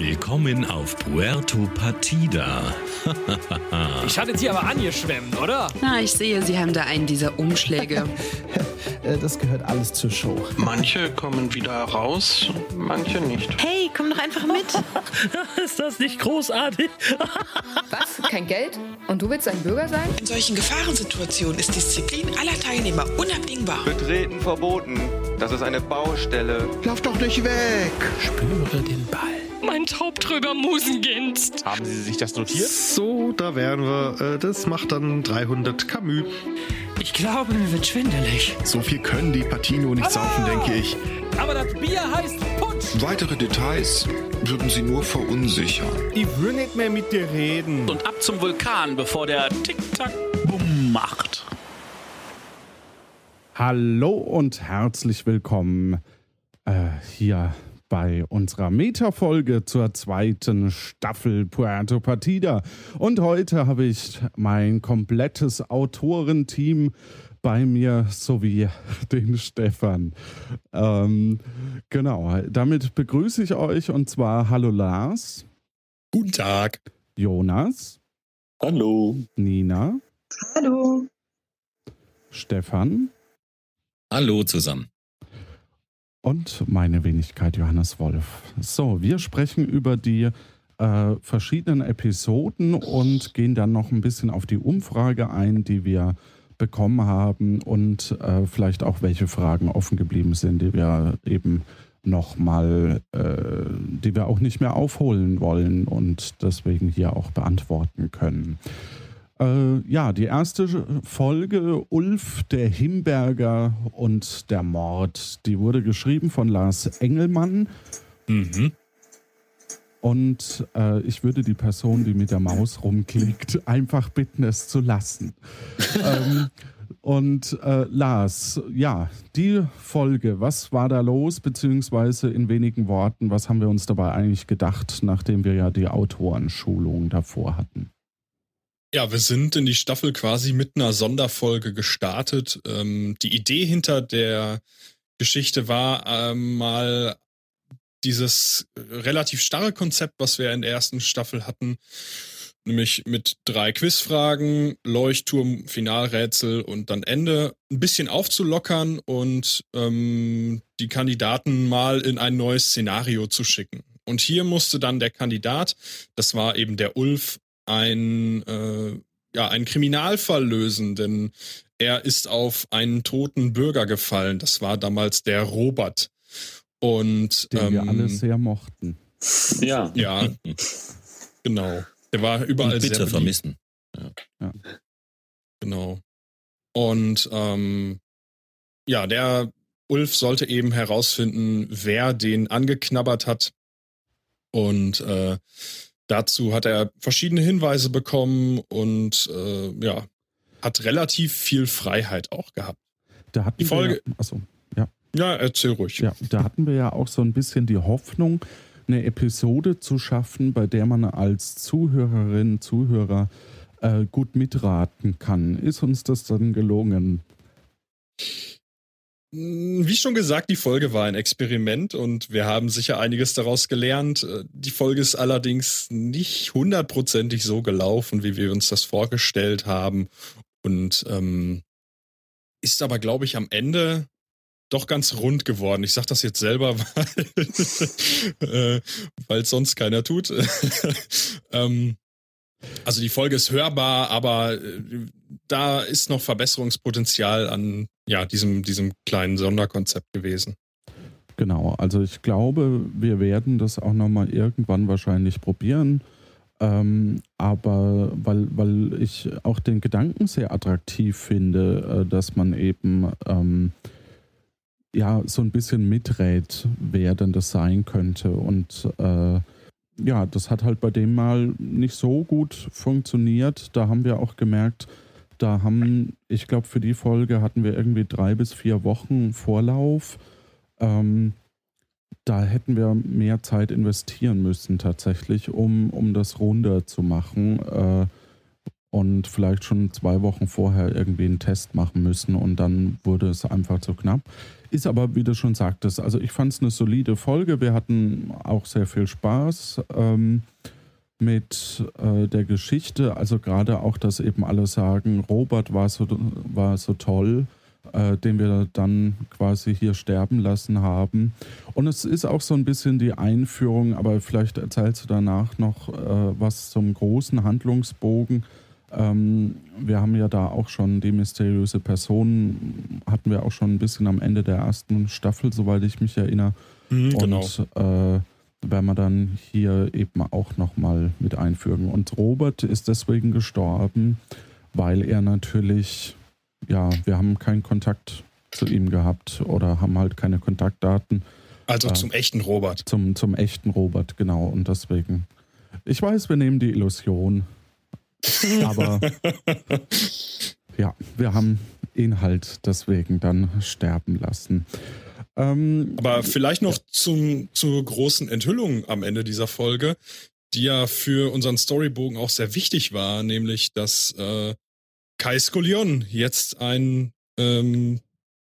Willkommen auf Puerto Partida. ich hatte Sie aber angeschwemmt, oder? Na, ich sehe, Sie haben da einen dieser Umschläge. Äh, das gehört alles zur Show. Manche kommen wieder raus, manche nicht. Hey, komm doch einfach mit. Ist das nicht großartig? Was? Kein Geld? Und du willst ein Bürger sein? In solchen Gefahrensituationen ist Disziplin aller Teilnehmer unabdingbar. Betreten verboten. Das ist eine Baustelle. Lauf doch nicht weg. Spüre den Ball. Mein Taubtröger Musenginst. Haben Sie sich das notiert? So, da wären wir. Das macht dann 300 Camus. Ich glaube, mir wird schwindelig. So viel können die Patino nicht saufen, denke ich. Aber das Bier heißt Punsch. Weitere Details würden sie nur verunsichern. Ich will nicht mehr mit dir reden. Und ab zum Vulkan, bevor der Tick-Tack-Bumm macht. Hallo und herzlich willkommen äh, hier bei unserer Meta-Folge zur zweiten Staffel Puerto Partida. Und heute habe ich mein komplettes Autorenteam bei mir sowie den Stefan. Ähm, genau, damit begrüße ich euch und zwar Hallo Lars. Guten Tag. Jonas. Hallo. Nina. Hallo. Stefan. Hallo zusammen und meine Wenigkeit Johannes Wolf. So, wir sprechen über die äh, verschiedenen Episoden und gehen dann noch ein bisschen auf die Umfrage ein, die wir bekommen haben und äh, vielleicht auch welche Fragen offen geblieben sind, die wir eben nochmal, äh, die wir auch nicht mehr aufholen wollen und deswegen hier auch beantworten können. Äh, ja, die erste Folge Ulf, der Himberger und der Mord, die wurde geschrieben von Lars Engelmann. Mhm. Und äh, ich würde die Person, die mit der Maus rumklickt, einfach bitten, es zu lassen. ähm, und äh, Lars, ja, die Folge, was war da los, beziehungsweise in wenigen Worten, was haben wir uns dabei eigentlich gedacht, nachdem wir ja die Autorenschulung davor hatten? Ja, wir sind in die Staffel quasi mit einer Sonderfolge gestartet. Ähm, die Idee hinter der Geschichte war ähm, mal dieses relativ starre Konzept, was wir in der ersten Staffel hatten, nämlich mit drei Quizfragen, Leuchtturm, Finalrätsel und dann Ende, ein bisschen aufzulockern und ähm, die Kandidaten mal in ein neues Szenario zu schicken. Und hier musste dann der Kandidat, das war eben der Ulf, ein, äh, ja, einen Kriminalfall lösen, denn er ist auf einen toten Bürger gefallen. Das war damals der Robert. Und den ähm, wir alle sehr mochten. Ja. Ja. genau. Der war überall Und bitte sehr vermissen. Ja. ja. Genau. Und ähm, ja, der Ulf sollte eben herausfinden, wer den angeknabbert hat. Und äh, Dazu hat er verschiedene Hinweise bekommen und äh, ja, hat relativ viel Freiheit auch gehabt. Da hatten die Folge. Wir, achso, ja. Ja, erzähl ruhig. Ja, da hatten wir ja auch so ein bisschen die Hoffnung, eine Episode zu schaffen, bei der man als Zuhörerin, Zuhörer äh, gut mitraten kann. Ist uns das dann gelungen? Hm, wie schon gesagt, die Folge war ein Experiment und wir haben sicher einiges daraus gelernt. Äh, die Folge ist allerdings nicht hundertprozentig so gelaufen, wie wir uns das vorgestellt haben und ähm, ist aber, glaube ich, am Ende doch ganz rund geworden. Ich sage das jetzt selber, weil äh, es sonst keiner tut. ähm, also die Folge ist hörbar, aber äh, da ist noch Verbesserungspotenzial an ja, diesem, diesem kleinen Sonderkonzept gewesen. Genau, also ich glaube, wir werden das auch nochmal irgendwann wahrscheinlich probieren. Ähm, aber weil, weil ich auch den Gedanken sehr attraktiv finde, äh, dass man eben ähm, ja so ein bisschen miträt, wer denn das sein könnte. Und äh, ja, das hat halt bei dem mal nicht so gut funktioniert. Da haben wir auch gemerkt, da haben, ich glaube, für die Folge hatten wir irgendwie drei bis vier Wochen Vorlauf. Ähm, da hätten wir mehr Zeit investieren müssen tatsächlich, um, um das runder zu machen. Äh, und vielleicht schon zwei Wochen vorher irgendwie einen Test machen müssen und dann wurde es einfach zu knapp. Ist aber, wie du schon sagtest, also ich fand es eine solide Folge. Wir hatten auch sehr viel Spaß ähm, mit äh, der Geschichte. Also gerade auch, dass eben alle sagen, Robert war so, war so toll, äh, den wir dann quasi hier sterben lassen haben. Und es ist auch so ein bisschen die Einführung, aber vielleicht erzählst du danach noch äh, was zum großen Handlungsbogen ähm, wir haben ja da auch schon die mysteriöse Person, hatten wir auch schon ein bisschen am Ende der ersten Staffel, soweit ich mich erinnere. Mhm, genau. Und äh, werden wir dann hier eben auch nochmal mit einfügen. Und Robert ist deswegen gestorben, weil er natürlich, ja, wir haben keinen Kontakt zu ihm gehabt oder haben halt keine Kontaktdaten. Also äh, zum echten Robert. Zum, zum echten Robert, genau. Und deswegen, ich weiß, wir nehmen die Illusion. Aber ja, wir haben ihn halt deswegen dann sterben lassen. Ähm, Aber vielleicht noch zum, zur großen Enthüllung am Ende dieser Folge, die ja für unseren Storybogen auch sehr wichtig war, nämlich dass äh, Kai Skolion jetzt ein, ähm,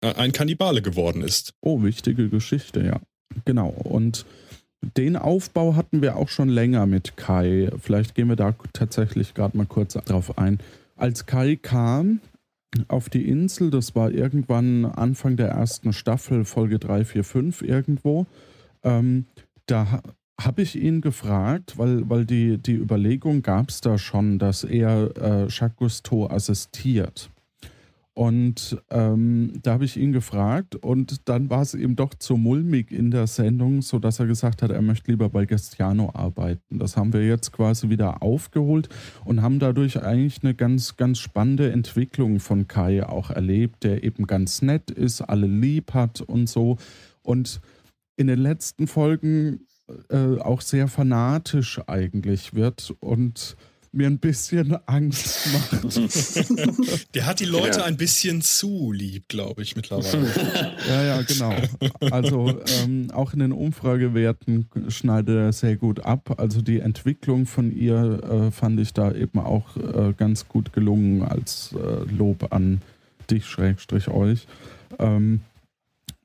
äh, ein Kannibale geworden ist. Oh, wichtige Geschichte, ja. Genau. Und den Aufbau hatten wir auch schon länger mit Kai. Vielleicht gehen wir da tatsächlich gerade mal kurz drauf ein. Als Kai kam auf die Insel, das war irgendwann Anfang der ersten Staffel, Folge 3, 4, 5 irgendwo, ähm, da habe ich ihn gefragt, weil, weil die, die Überlegung gab es da schon, dass er äh, Jacques Cousteau assistiert. Und ähm, da habe ich ihn gefragt und dann war es ihm doch zu mulmig in der Sendung, sodass er gesagt hat, er möchte lieber bei Gestiano arbeiten. Das haben wir jetzt quasi wieder aufgeholt und haben dadurch eigentlich eine ganz, ganz spannende Entwicklung von Kai auch erlebt, der eben ganz nett ist, alle lieb hat und so. Und in den letzten Folgen äh, auch sehr fanatisch eigentlich wird und mir ein bisschen Angst macht. Der hat die Leute ja. ein bisschen zu lieb, glaube ich, mittlerweile. ja, ja, genau. Also ähm, auch in den Umfragewerten schneidet er sehr gut ab. Also die Entwicklung von ihr äh, fand ich da eben auch äh, ganz gut gelungen als äh, Lob an dich, Schrägstrich euch. Ähm,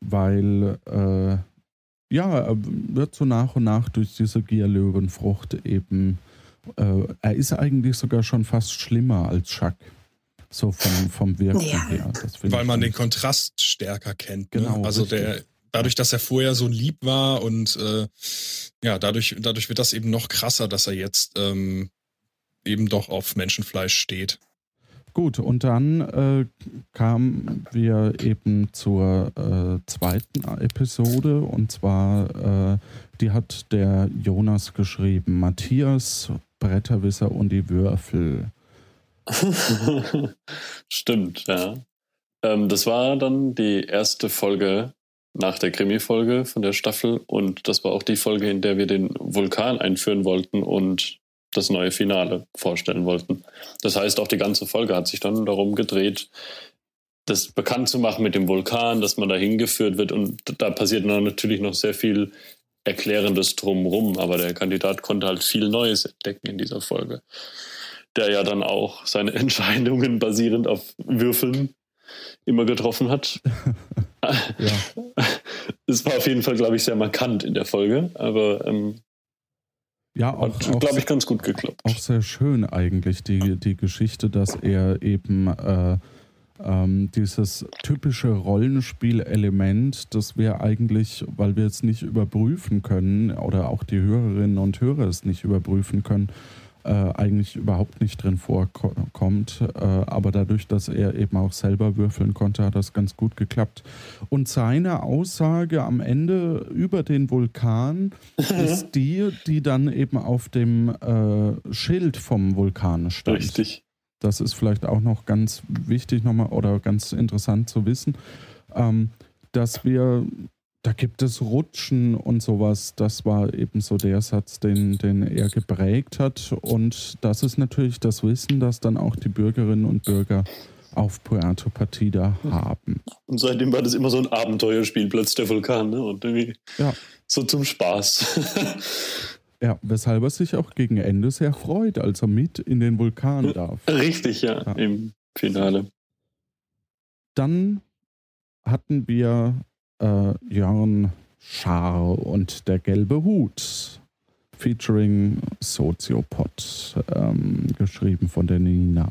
weil äh, ja, wird so nach und nach durch diese Gierlöwenfrucht eben äh, er ist eigentlich sogar schon fast schlimmer als Chuck. So vom, vom Wirken ja. her. Weil man den Kontrast stärker kennt. Ne? Genau. Also der, dadurch, dass er vorher so lieb war und äh, ja, dadurch, dadurch wird das eben noch krasser, dass er jetzt ähm, eben doch auf Menschenfleisch steht. Gut, und dann äh, kamen wir eben zur äh, zweiten Episode und zwar, äh, die hat der Jonas geschrieben, Matthias Bretterwisser und die Würfel. Stimmt, ja. Ähm, das war dann die erste Folge nach der Krimi-Folge von der Staffel und das war auch die Folge, in der wir den Vulkan einführen wollten und das neue Finale vorstellen wollten. Das heißt, auch die ganze Folge hat sich dann darum gedreht, das bekannt zu machen mit dem Vulkan, dass man da hingeführt wird und da passiert natürlich noch sehr viel Erklärendes drumrum, aber der Kandidat konnte halt viel Neues entdecken in dieser Folge. Der ja dann auch seine Entscheidungen basierend auf Würfeln immer getroffen hat. Es war auf jeden Fall, glaube ich, sehr markant in der Folge, aber ähm, ja, auch, hat, glaube ich, ganz gut geklappt. Auch sehr schön eigentlich die, die Geschichte, dass er eben äh, ähm, dieses typische Rollenspielelement, das wir eigentlich, weil wir es nicht überprüfen können oder auch die Hörerinnen und Hörer es nicht überprüfen können, äh, eigentlich überhaupt nicht drin vorkommt. Äh, aber dadurch, dass er eben auch selber würfeln konnte, hat das ganz gut geklappt. Und seine Aussage am Ende über den Vulkan ist die, die dann eben auf dem äh, Schild vom Vulkan stand. Richtig. Das ist vielleicht auch noch ganz wichtig nochmal oder ganz interessant zu wissen, ähm, dass wir, da gibt es Rutschen und sowas. Das war eben so der Satz, den, den er geprägt hat. Und das ist natürlich das Wissen, das dann auch die Bürgerinnen und Bürger auf Puerto Partida haben. Und seitdem war das immer so ein Abenteuerspielplatz, der Vulkan, ne? Und irgendwie ja. so zum Spaß. Ja, weshalb er sich auch gegen Ende sehr freut, als er mit in den Vulkan darf. Richtig, ja, ja. im Finale. Dann hatten wir äh, Jörn Schaar und der gelbe Hut, featuring Soziopod, ähm, geschrieben von der Nina.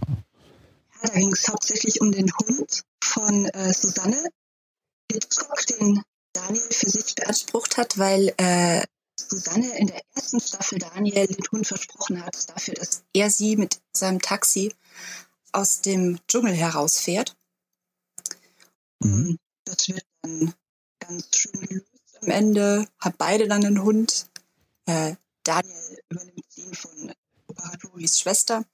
Ja, da ging es hauptsächlich um den Hund von äh, Susanne Hitchcock, den Daniel für sich beansprucht hat, weil äh, Susanne in der ersten Staffel Daniel den Hund versprochen hat, dafür, dass er sie mit seinem Taxi aus dem Dschungel herausfährt. Mhm. Das wird dann ganz schön gelöst am Ende, hat beide dann einen Hund. Äh, Daniel übernimmt den von Operatoris Schwester.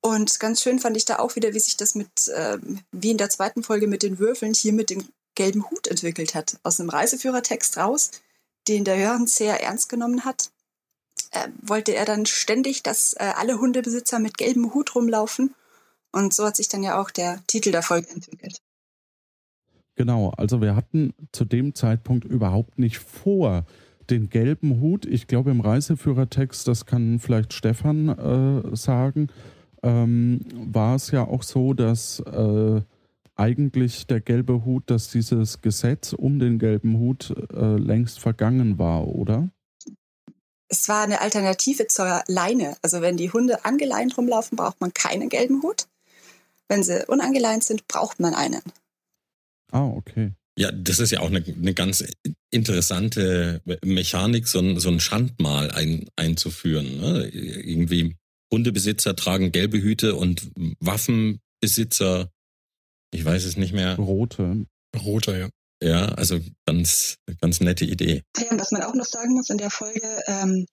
Und ganz schön fand ich da auch wieder, wie sich das mit, äh, wie in der zweiten Folge mit den Würfeln, hier mit dem gelben Hut entwickelt hat. Aus einem Reiseführertext raus, den der Jörn sehr ernst genommen hat, äh, wollte er dann ständig, dass äh, alle Hundebesitzer mit gelbem Hut rumlaufen. Und so hat sich dann ja auch der Titel der Folge entwickelt. Genau, also wir hatten zu dem Zeitpunkt überhaupt nicht vor, den gelben Hut, ich glaube im Reiseführertext, das kann vielleicht Stefan äh, sagen, ähm, war es ja auch so, dass äh, eigentlich der gelbe Hut, dass dieses Gesetz um den gelben Hut äh, längst vergangen war, oder? Es war eine Alternative zur Leine. Also wenn die Hunde angeleint rumlaufen, braucht man keinen gelben Hut. Wenn sie unangeleint sind, braucht man einen. Ah, okay. Ja, das ist ja auch eine, eine ganz interessante Mechanik, so ein, so ein Schandmal ein, einzuführen. Ne? Irgendwie Hundebesitzer tragen gelbe Hüte und Waffenbesitzer, ich weiß es nicht mehr. Rote. Rote, ja. Ja, also ganz, ganz nette Idee. Ja, und was man auch noch sagen muss in der Folge, ähm,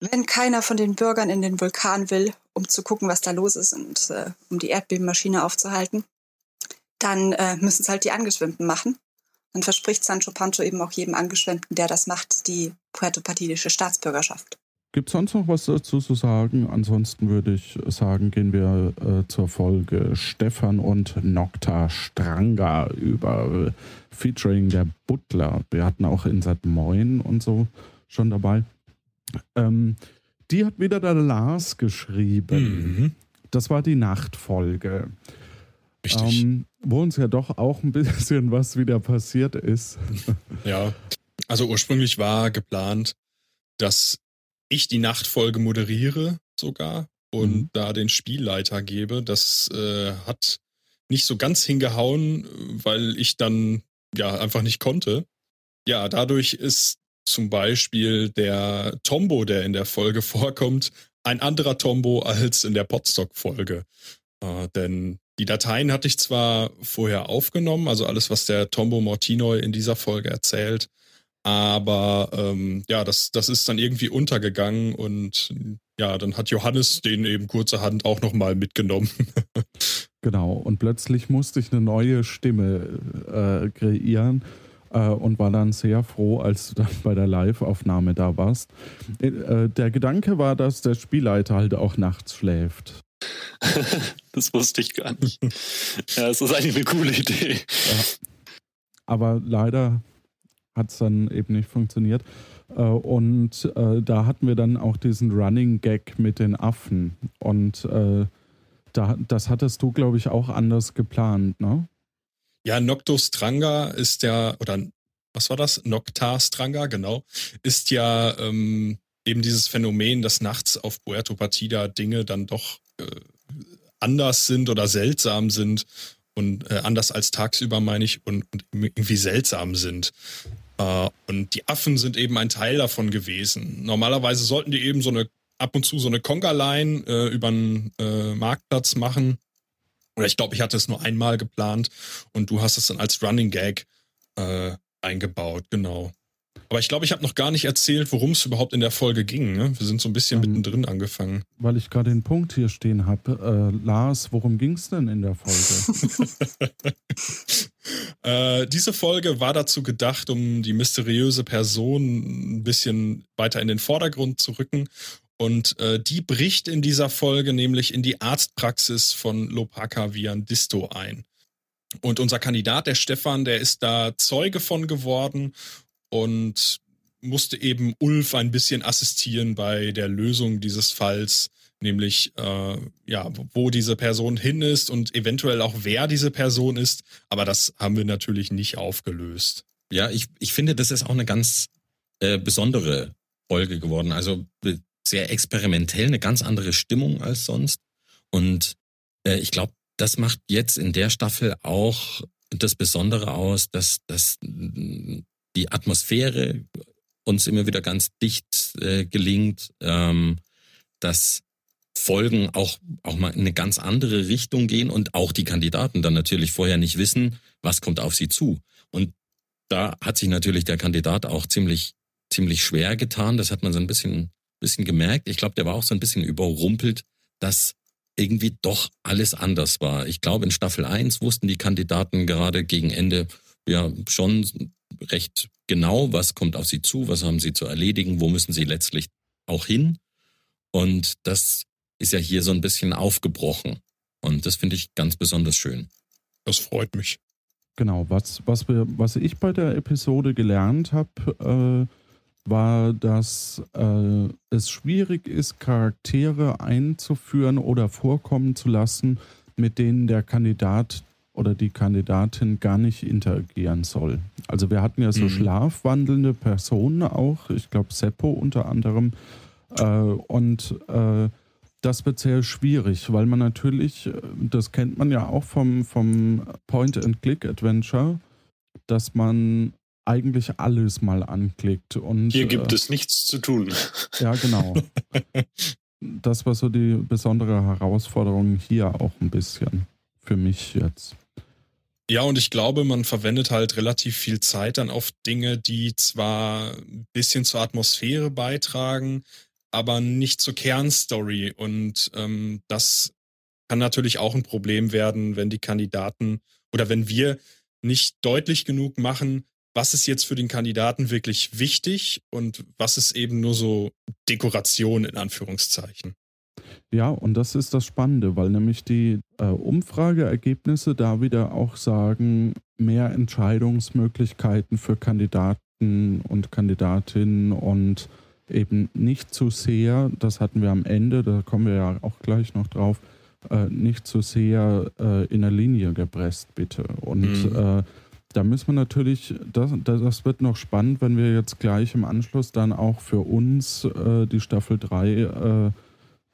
wenn keiner von den Bürgern in den Vulkan will, um zu gucken, was da los ist und äh, um die Erdbebenmaschine aufzuhalten, dann äh, müssen es halt die Angeschwemmten machen. Dann verspricht Sancho Pancho eben auch jedem Angeschwemmten, der das macht, die puerto-partidische Staatsbürgerschaft. Gibt es sonst noch was dazu zu sagen? Ansonsten würde ich sagen, gehen wir äh, zur Folge Stefan und Nocta Stranga über äh, Featuring der Butler. Wir hatten auch Insat Moin und so schon dabei. Ähm, die hat wieder der Lars geschrieben. Mhm. Das war die Nachtfolge. Richtig. Ähm, wo uns ja doch auch ein bisschen was wieder passiert ist. Ja, also ursprünglich war geplant, dass ich die Nachtfolge moderiere sogar und mhm. da den Spielleiter gebe. Das äh, hat nicht so ganz hingehauen, weil ich dann ja einfach nicht konnte. Ja, dadurch ist zum Beispiel der Tombo, der in der Folge vorkommt, ein anderer Tombo als in der Podstock-Folge. Äh, denn die Dateien hatte ich zwar vorher aufgenommen, also alles, was der Tombo Mortinoy in dieser Folge erzählt, aber ähm, ja, das, das ist dann irgendwie untergegangen und ja, dann hat Johannes den eben kurzerhand auch nochmal mitgenommen. genau, und plötzlich musste ich eine neue Stimme äh, kreieren äh, und war dann sehr froh, als du dann bei der Live-Aufnahme da warst. Äh, der Gedanke war, dass der Spielleiter halt auch nachts schläft. das wusste ich gar nicht. Ja, es ist eigentlich eine coole Idee. Ja. Aber leider hat es dann eben nicht funktioniert. Äh, und äh, da hatten wir dann auch diesen Running Gag mit den Affen. Und äh, da, das hattest du, glaube ich, auch anders geplant, ne? Ja, Noctostranga ist ja, oder was war das? Noctastranga, genau, ist ja ähm, eben dieses Phänomen, dass nachts auf Puerto Partida Dinge dann doch äh, anders sind oder seltsam sind und äh, anders als tagsüber meine ich und, und irgendwie seltsam sind. Äh, und die Affen sind eben ein Teil davon gewesen. Normalerweise sollten die eben so eine ab und zu so eine Conga-Line äh, über einen äh, Marktplatz machen. Oder ich glaube, ich hatte es nur einmal geplant und du hast es dann als Running Gag äh, eingebaut, genau. Aber ich glaube, ich habe noch gar nicht erzählt, worum es überhaupt in der Folge ging. Ne? Wir sind so ein bisschen ähm, mittendrin angefangen. Weil ich gerade den Punkt hier stehen habe. Äh, Lars, worum ging es denn in der Folge? äh, diese Folge war dazu gedacht, um die mysteriöse Person ein bisschen weiter in den Vordergrund zu rücken. Und äh, die bricht in dieser Folge nämlich in die Arztpraxis von Lopaka Viandisto ein. Und unser Kandidat, der Stefan, der ist da Zeuge von geworden und musste eben Ulf ein bisschen assistieren bei der Lösung dieses Falls, nämlich äh, ja, wo diese Person hin ist und eventuell auch wer diese Person ist. Aber das haben wir natürlich nicht aufgelöst. Ja, ich, ich finde, das ist auch eine ganz äh, besondere Folge geworden. Also äh, sehr experimentell, eine ganz andere Stimmung als sonst. Und äh, ich glaube, das macht jetzt in der Staffel auch das Besondere aus, dass, dass die Atmosphäre uns immer wieder ganz dicht äh, gelingt, ähm, dass Folgen auch, auch mal in eine ganz andere Richtung gehen und auch die Kandidaten dann natürlich vorher nicht wissen, was kommt auf sie zu. Und da hat sich natürlich der Kandidat auch ziemlich, ziemlich schwer getan. Das hat man so ein bisschen, bisschen gemerkt. Ich glaube, der war auch so ein bisschen überrumpelt, dass irgendwie doch alles anders war. Ich glaube, in Staffel 1 wussten die Kandidaten gerade gegen Ende ja schon recht genau, was kommt auf sie zu, was haben sie zu erledigen, wo müssen sie letztlich auch hin. Und das ist ja hier so ein bisschen aufgebrochen. Und das finde ich ganz besonders schön. Das freut mich. Genau, was, was, wir, was ich bei der Episode gelernt habe, äh, war, dass äh, es schwierig ist, Charaktere einzuführen oder vorkommen zu lassen, mit denen der Kandidat oder die Kandidatin gar nicht interagieren soll. Also wir hatten ja so mhm. schlafwandelnde Personen auch, ich glaube Seppo unter anderem. Äh, und äh, das wird sehr schwierig, weil man natürlich, das kennt man ja auch vom, vom Point-and-Click-Adventure, dass man eigentlich alles mal anklickt. Und, Hier gibt äh, es nichts zu tun. Ja, genau. das war so die besondere Herausforderung hier auch ein bisschen für mich jetzt. Ja, und ich glaube, man verwendet halt relativ viel Zeit dann auf Dinge, die zwar ein bisschen zur Atmosphäre beitragen, aber nicht zur Kernstory. Und ähm, das kann natürlich auch ein Problem werden, wenn die Kandidaten oder wenn wir nicht deutlich genug machen, was ist jetzt für den Kandidaten wirklich wichtig und was ist eben nur so Dekoration in Anführungszeichen. Ja, und das ist das Spannende, weil nämlich die äh, Umfrageergebnisse da wieder auch sagen, mehr Entscheidungsmöglichkeiten für Kandidaten und Kandidatinnen und eben nicht zu sehr, das hatten wir am Ende, da kommen wir ja auch gleich noch drauf, äh, nicht zu sehr äh, in der Linie gepresst, bitte. Und mhm. äh, da müssen wir natürlich, das, das wird noch spannend, wenn wir jetzt gleich im Anschluss dann auch für uns äh, die Staffel 3 äh,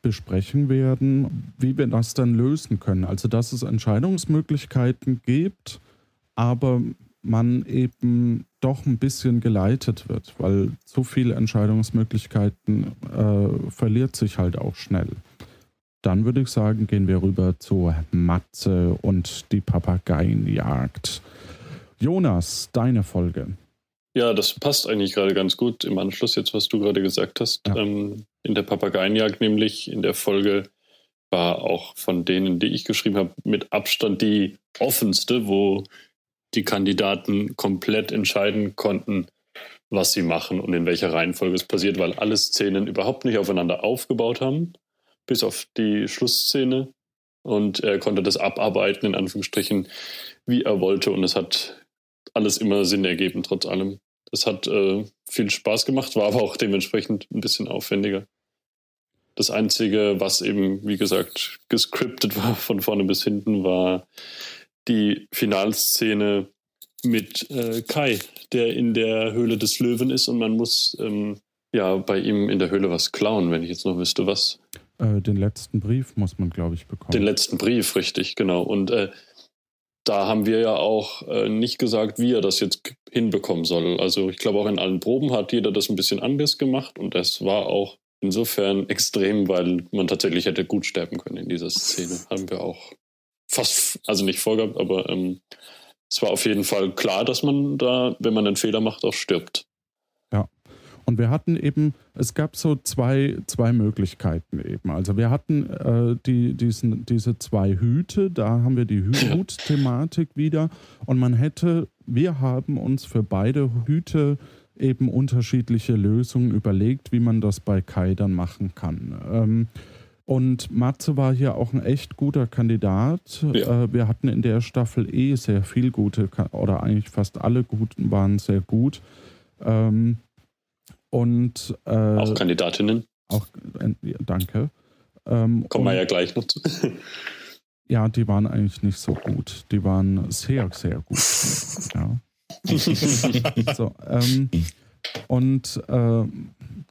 besprechen werden, wie wir das dann lösen können. Also, dass es Entscheidungsmöglichkeiten gibt, aber man eben doch ein bisschen geleitet wird, weil zu viele Entscheidungsmöglichkeiten äh, verliert sich halt auch schnell. Dann würde ich sagen, gehen wir rüber zu Matze und die Papageienjagd. Jonas, deine Folge. Ja, das passt eigentlich gerade ganz gut im Anschluss jetzt, was du gerade gesagt hast. Ja. Ähm, in der Papageienjagd nämlich, in der Folge war auch von denen, die ich geschrieben habe, mit Abstand die offenste, wo die Kandidaten komplett entscheiden konnten, was sie machen und in welcher Reihenfolge es passiert, weil alle Szenen überhaupt nicht aufeinander aufgebaut haben, bis auf die Schlussszene. Und er konnte das abarbeiten, in Anführungsstrichen, wie er wollte. Und es hat alles immer Sinn ergeben, trotz allem. Das hat äh, viel Spaß gemacht, war aber auch dementsprechend ein bisschen aufwendiger. Das Einzige, was eben, wie gesagt, gescriptet war von vorne bis hinten, war die Finalszene mit äh, Kai, der in der Höhle des Löwen ist und man muss ähm, ja bei ihm in der Höhle was klauen, wenn ich jetzt noch wüsste, was. Äh, den letzten Brief muss man, glaube ich, bekommen. Den letzten Brief, richtig, genau. Und äh, da haben wir ja auch äh, nicht gesagt, wie er das jetzt hinbekommen soll. Also ich glaube auch in allen Proben hat jeder das ein bisschen anders gemacht und das war auch insofern extrem, weil man tatsächlich hätte gut sterben können in dieser Szene. Haben wir auch fast, also nicht vorgehabt, aber ähm, es war auf jeden Fall klar, dass man da, wenn man einen Fehler macht, auch stirbt. Und wir hatten eben, es gab so zwei, zwei Möglichkeiten eben. Also wir hatten äh, die, diesen, diese zwei Hüte, da haben wir die Hut-Thematik wieder. Und man hätte, wir haben uns für beide Hüte eben unterschiedliche Lösungen überlegt, wie man das bei Kai dann machen kann. Ähm, und Matze war hier auch ein echt guter Kandidat. Ja. Äh, wir hatten in der Staffel eh sehr viel gute, oder eigentlich fast alle guten waren sehr gut. Ähm, Und äh, auch Kandidatinnen. Auch äh, danke. Ähm, Kommen wir ja gleich noch zu. ja, die waren eigentlich nicht so gut. Die waren sehr, sehr gut. ja. so, ähm, und äh,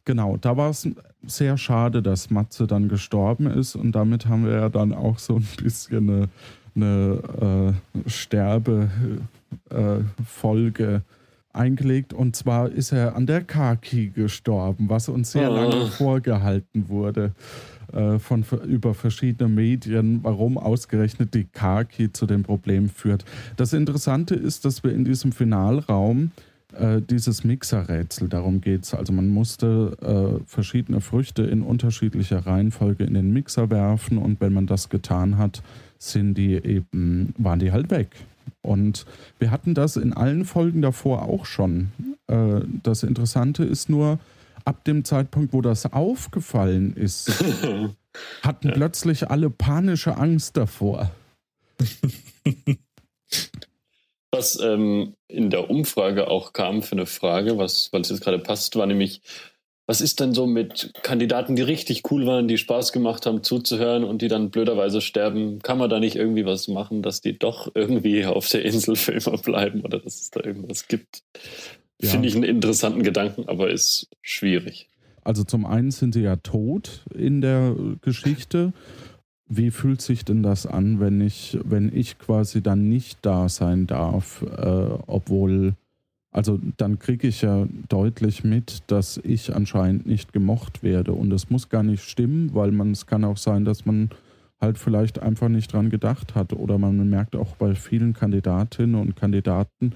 genau, da war es sehr schade, dass Matze dann gestorben ist und damit haben wir ja dann auch so ein bisschen eine, eine äh, Sterbefolge äh, eingelegt und zwar ist er an der Kaki gestorben, was uns sehr oh. lange vorgehalten wurde äh, von über verschiedene Medien, warum ausgerechnet die Kaki zu dem Problem führt. Das Interessante ist, dass wir in diesem Finalraum äh, dieses Mixerrätsel, darum geht es. Also man musste äh, verschiedene Früchte in unterschiedlicher Reihenfolge in den Mixer werfen und wenn man das getan hat, sind die eben, waren die halt weg. Und wir hatten das in allen Folgen davor auch schon. Äh, das Interessante ist nur, ab dem Zeitpunkt, wo das aufgefallen ist, hatten plötzlich alle panische Angst davor. Was ähm, in der Umfrage auch kam für eine Frage, was, weil es jetzt gerade passt, war nämlich, was ist denn so mit Kandidaten, die richtig cool waren, die Spaß gemacht haben zuzuhören und die dann blöderweise sterben? Kann man da nicht irgendwie was machen, dass die doch irgendwie auf der Insel für immer bleiben oder dass es da irgendwas gibt? Ja. Finde ich einen interessanten Gedanken, aber ist schwierig. Also zum einen sind sie ja tot in der Geschichte. Wie fühlt sich denn das an, wenn ich, wenn ich quasi dann nicht da sein darf, äh, obwohl also dann kriege ich ja deutlich mit, dass ich anscheinend nicht gemocht werde. Und das muss gar nicht stimmen, weil man es kann auch sein, dass man halt vielleicht einfach nicht dran gedacht hat. Oder man merkt auch bei vielen Kandidatinnen und Kandidaten,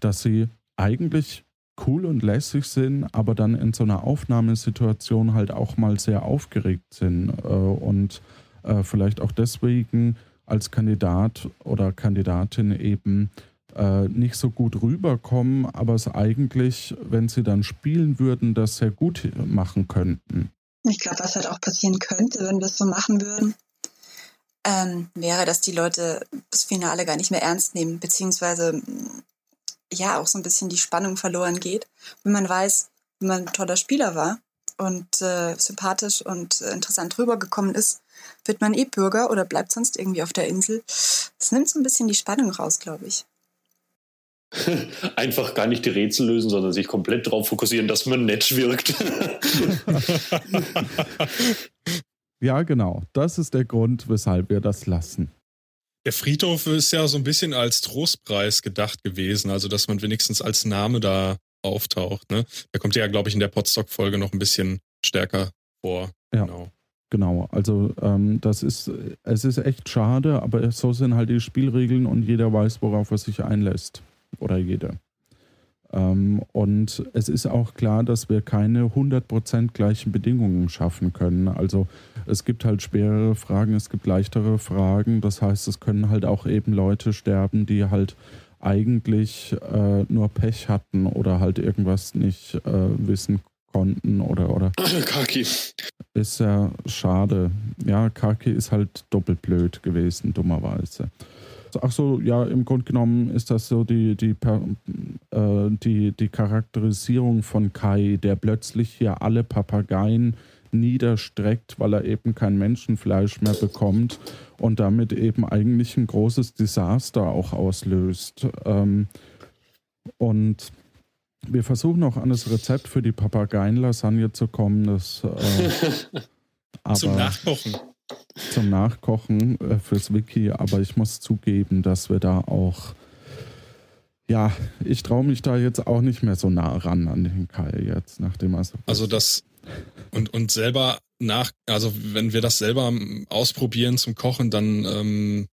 dass sie eigentlich cool und lässig sind, aber dann in so einer Aufnahmesituation halt auch mal sehr aufgeregt sind äh, und äh, vielleicht auch deswegen als Kandidat oder Kandidatin eben äh, nicht so gut rüberkommen, aber es eigentlich, wenn sie dann spielen würden, das sehr gut machen könnten. Ich glaube, was halt auch passieren könnte, wenn wir es so machen würden, ähm, wäre, dass die Leute das Finale gar nicht mehr ernst nehmen, beziehungsweise ja auch so ein bisschen die Spannung verloren geht. Wenn man weiß, wenn man ein toller Spieler war und äh, sympathisch und äh, interessant rübergekommen ist, wird man eh Bürger oder bleibt sonst irgendwie auf der Insel. Das nimmt so ein bisschen die Spannung raus, glaube ich. Einfach gar nicht die Rätsel lösen, sondern sich komplett darauf fokussieren, dass man nett wirkt. ja, genau. Das ist der Grund, weshalb wir das lassen. Der Friedhof ist ja so ein bisschen als Trostpreis gedacht gewesen, also dass man wenigstens als Name da auftaucht. Ne? Da kommt ja, glaube ich, in der Podstock-Folge noch ein bisschen stärker vor. Ja. Genau. Genau, also ähm, das ist, es ist echt schade, aber so sind halt die Spielregeln und jeder weiß, worauf er sich einlässt oder jede. Ähm, und es ist auch klar, dass wir keine 100% gleichen Bedingungen schaffen können. Also es gibt halt schwerere Fragen, es gibt leichtere Fragen. Das heißt, es können halt auch eben Leute sterben, die halt eigentlich äh, nur Pech hatten oder halt irgendwas nicht äh, wissen konnten oder oder Kaki ist ja schade. Ja, Kaki ist halt doppelt blöd gewesen, dummerweise. Ach so, ja, im Grunde genommen ist das so die, die, äh, die, die Charakterisierung von Kai, der plötzlich hier alle Papageien niederstreckt, weil er eben kein Menschenfleisch mehr bekommt und damit eben eigentlich ein großes Desaster auch auslöst. Ähm, und wir versuchen auch an das Rezept für die Papageien-Lasagne zu kommen. Das, äh, Zum Nachkochen zum Nachkochen äh, fürs Wiki, aber ich muss zugeben, dass wir da auch, ja, ich traue mich da jetzt auch nicht mehr so nah ran an den Kai jetzt, nachdem er so. Also das und, und selber nach, also wenn wir das selber ausprobieren zum Kochen, dann ähm,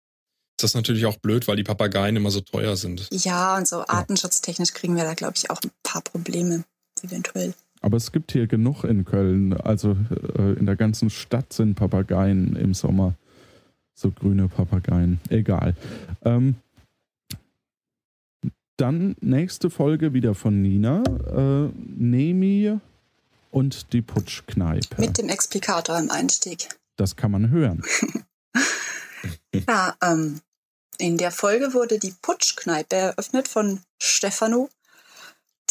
ist das natürlich auch blöd, weil die Papageien immer so teuer sind. Ja, und so artenschutztechnisch kriegen wir da, glaube ich, auch ein paar Probleme, eventuell. Aber es gibt hier genug in Köln. Also äh, in der ganzen Stadt sind Papageien im Sommer. So grüne Papageien. Egal. Ähm, dann nächste Folge wieder von Nina. Äh, Nemi und die Putschkneipe. Mit dem Explikator im Einstieg. Das kann man hören. ja, ähm, in der Folge wurde die Putschkneipe eröffnet von Stefano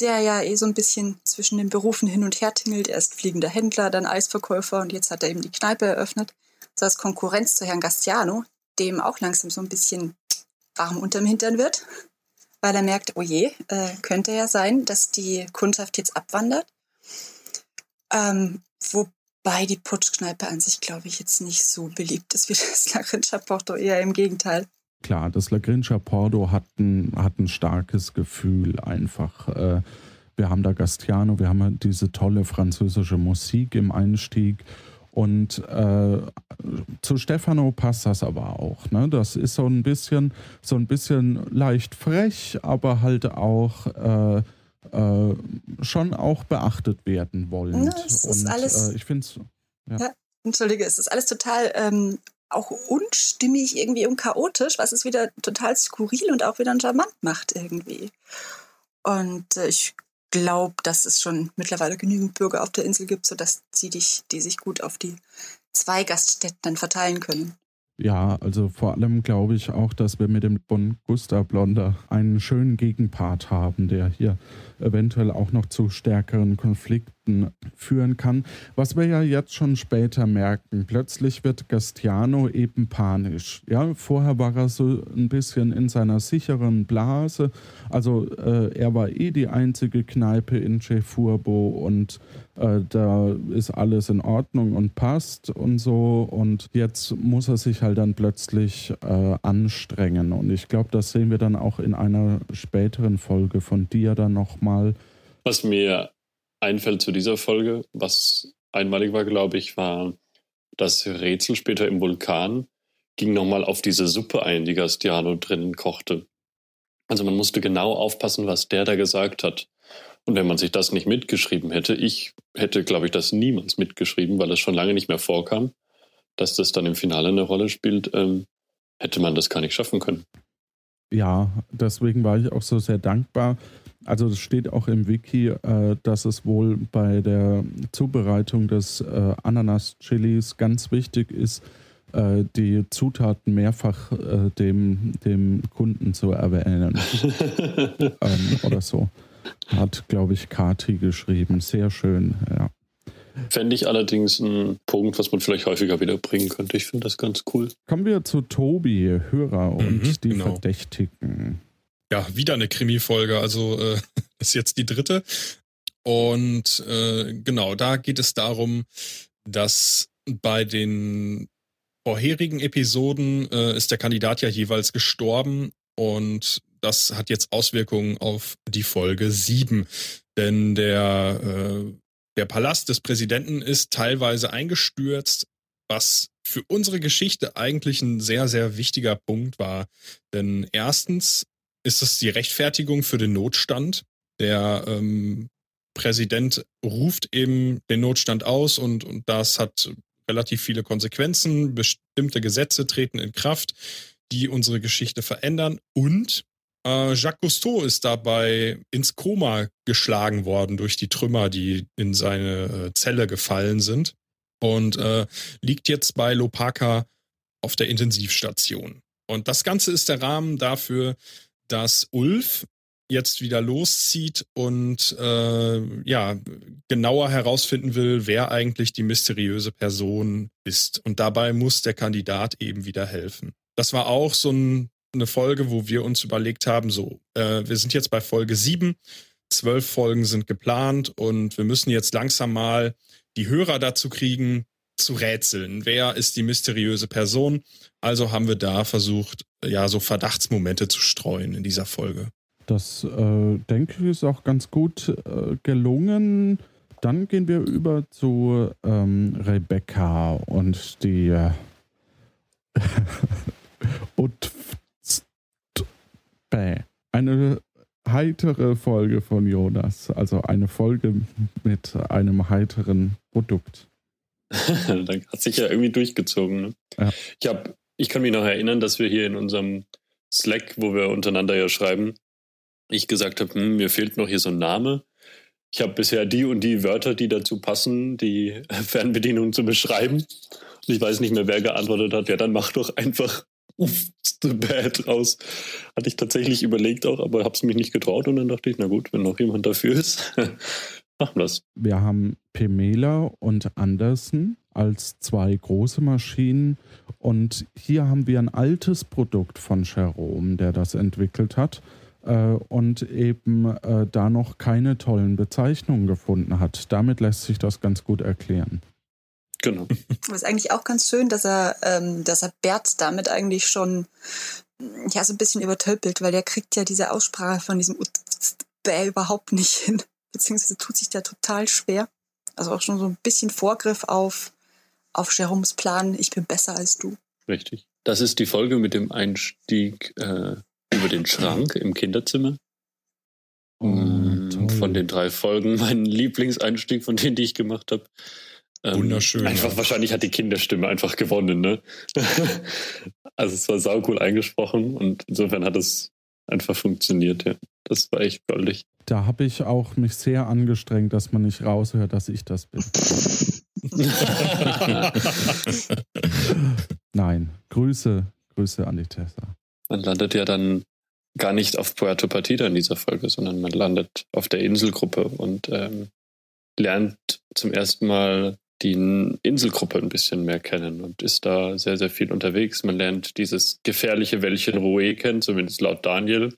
der ja eh so ein bisschen zwischen den Berufen hin und her tingelt. Erst fliegender Händler, dann Eisverkäufer und jetzt hat er eben die Kneipe eröffnet. So als Konkurrenz zu Herrn Gastiano, dem auch langsam so ein bisschen warm unterm Hintern wird, weil er merkt, oh je, äh, könnte ja sein, dass die Kundschaft jetzt abwandert. Ähm, wobei die Putschkneipe an sich, glaube ich, jetzt nicht so beliebt ist wie das La Grincha Porto, eher im Gegenteil. Klar, das La Grincha Porto hat ein, hat ein starkes Gefühl einfach. Äh, wir haben da Gastiano, wir haben diese tolle französische Musik im Einstieg. Und äh, zu Stefano passt das aber auch. Ne? Das ist so ein bisschen, so ein bisschen leicht frech, aber halt auch äh, äh, schon auch beachtet werden wollen. Ja, es ist Und alles, äh, ich finde ja. ja. Entschuldige, es ist alles total ähm, auch unstimmig irgendwie und chaotisch, was es wieder total skurril und auch wieder charmant macht irgendwie. Und äh, ich glaube, dass es schon mittlerweile genügend Bürger auf der Insel gibt, sodass sie dich, die sich gut auf die zwei Gaststätten dann verteilen können. Ja, also vor allem glaube ich auch, dass wir mit dem Bon Gusta Blonder einen schönen Gegenpart haben, der hier eventuell auch noch zu stärkeren Konflikten führen kann. Was wir ja jetzt schon später merken, plötzlich wird Gastiano eben panisch. Ja, vorher war er so ein bisschen in seiner sicheren Blase. Also äh, er war eh die einzige Kneipe in Cefurbo und äh, da ist alles in Ordnung und passt und so. Und jetzt muss er sich halt dann plötzlich äh, anstrengen. Und ich glaube, das sehen wir dann auch in einer späteren Folge von dir dann nochmal. Was mir einfällt zu dieser Folge, was einmalig war, glaube ich, war das Rätsel später im Vulkan ging nochmal auf diese Suppe ein, die Gastiano drinnen kochte. Also man musste genau aufpassen, was der da gesagt hat. Und wenn man sich das nicht mitgeschrieben hätte, ich hätte, glaube ich, das niemals mitgeschrieben, weil es schon lange nicht mehr vorkam, dass das dann im Finale eine Rolle spielt, ähm, hätte man das gar nicht schaffen können. Ja, deswegen war ich auch so sehr dankbar. Also es steht auch im Wiki, äh, dass es wohl bei der Zubereitung des äh, Ananas-Chilis ganz wichtig ist, äh, die Zutaten mehrfach äh, dem, dem Kunden zu erwähnen. ähm, oder so. Hat, glaube ich, Kati geschrieben. Sehr schön, ja. Fände ich allerdings ein Punkt, was man vielleicht häufiger wieder bringen könnte. Ich finde das ganz cool. Kommen wir zu Tobi, Hörer und Mhm, die genau. Verdächtigen. Ja, wieder eine Krimi-Folge, also äh, ist jetzt die dritte. Und äh, genau, da geht es darum, dass bei den vorherigen Episoden äh, ist der Kandidat ja jeweils gestorben und das hat jetzt Auswirkungen auf die Folge 7. Denn der, äh, der Palast des Präsidenten ist teilweise eingestürzt, was für unsere Geschichte eigentlich ein sehr, sehr wichtiger Punkt war. Denn erstens ist es die Rechtfertigung für den Notstand. Der ähm, Präsident ruft eben den Notstand aus und, und das hat relativ viele Konsequenzen. Bestimmte Gesetze treten in Kraft, die unsere Geschichte verändern. Und äh, Jacques Cousteau ist dabei ins Koma geschlagen worden durch die Trümmer, die in seine äh, Zelle gefallen sind. Und äh, liegt jetzt bei Lopaka auf der Intensivstation. Und das Ganze ist der Rahmen dafür, dass Ulf jetzt wieder loszieht und äh, ja genauer herausfinden will, wer eigentlich die mysteriöse Person ist. Und dabei muss der Kandidat eben wieder helfen. Das war auch so ein, eine Folge, wo wir uns überlegt haben, so, äh, wir sind jetzt bei Folge 7, zwölf Folgen sind geplant und wir müssen jetzt langsam mal die Hörer dazu kriegen, zu rätseln. Wer ist die mysteriöse Person? Also haben wir da versucht, ja, so Verdachtsmomente zu streuen in dieser Folge. Das äh, denke ich ist auch ganz gut äh, gelungen. Dann gehen wir über zu ähm, Rebecca und die äh, Bäh. eine heitere Folge von Jonas. Also eine Folge mit einem heiteren Produkt. Dann hat sich ja irgendwie durchgezogen. Ne? Ja. Ich, hab, ich kann mich noch erinnern, dass wir hier in unserem Slack, wo wir untereinander ja schreiben, ich gesagt habe, hm, mir fehlt noch hier so ein Name. Ich habe bisher die und die Wörter, die dazu passen, die Fernbedienung zu beschreiben. Und ich weiß nicht mehr, wer geantwortet hat. Ja, dann mach doch einfach the bad raus. Hatte ich tatsächlich überlegt auch, aber habe es mich nicht getraut und dann dachte ich, na gut, wenn noch jemand dafür ist, machen wir das. Wir haben Pemela und Andersen als zwei große Maschinen und hier haben wir ein altes Produkt von Jerome, der das entwickelt hat äh, und eben äh, da noch keine tollen Bezeichnungen gefunden hat. Damit lässt sich das ganz gut erklären. Genau. Aber ist eigentlich auch ganz schön, dass er, ähm, dass er Bert damit eigentlich schon ja so ein bisschen übertölpelt, weil der kriegt ja diese Aussprache von diesem Bäh überhaupt nicht hin. Beziehungsweise tut sich der total schwer. Also auch schon so ein bisschen Vorgriff auf, auf Jeroms Plan, ich bin besser als du. Richtig. Das ist die Folge mit dem Einstieg äh, über den Schrank im Kinderzimmer. Oh, mm, von den drei Folgen mein Lieblingseinstieg von denen, die ich gemacht habe. Ähm, Wunderschön. Einfach ja. wahrscheinlich hat die Kinderstimme einfach gewonnen, ne? also es war saucool eingesprochen und insofern hat es einfach funktioniert, ja. Das war echt goldig. Da habe ich auch mich sehr angestrengt, dass man nicht raushört, dass ich das bin. Nein, Grüße, Grüße an die Tessa. Man landet ja dann gar nicht auf Puerto Partida in dieser Folge, sondern man landet auf der Inselgruppe und ähm, lernt zum ersten Mal die Inselgruppe ein bisschen mehr kennen und ist da sehr, sehr viel unterwegs. Man lernt dieses gefährliche Wäldchen Roué kennen, zumindest laut Daniel,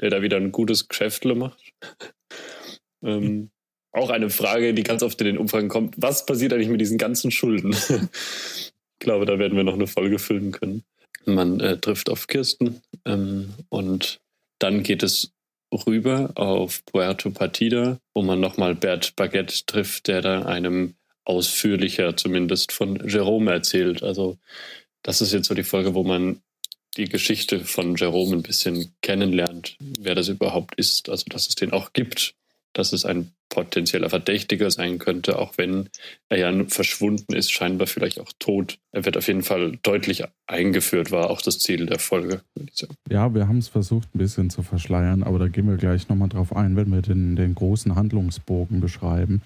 der da wieder ein gutes Geschäftle macht. Ähm, auch eine Frage, die ganz oft in den Umfragen kommt. Was passiert eigentlich mit diesen ganzen Schulden? ich glaube, da werden wir noch eine Folge füllen können. Man äh, trifft auf Kirsten ähm, und dann geht es rüber auf Puerto Partida, wo man nochmal Bert Baguette trifft, der da einem ausführlicher zumindest von Jerome erzählt. Also das ist jetzt so die Folge, wo man die Geschichte von Jerome ein bisschen kennenlernt, wer das überhaupt ist, also dass es den auch gibt, dass es ein potenzieller Verdächtiger sein könnte, auch wenn er ja verschwunden ist, scheinbar vielleicht auch tot. Er wird auf jeden Fall deutlich eingeführt, war auch das Ziel der Folge. Ja, wir haben es versucht ein bisschen zu verschleiern, aber da gehen wir gleich nochmal drauf ein, wenn wir den, den großen Handlungsbogen beschreiben.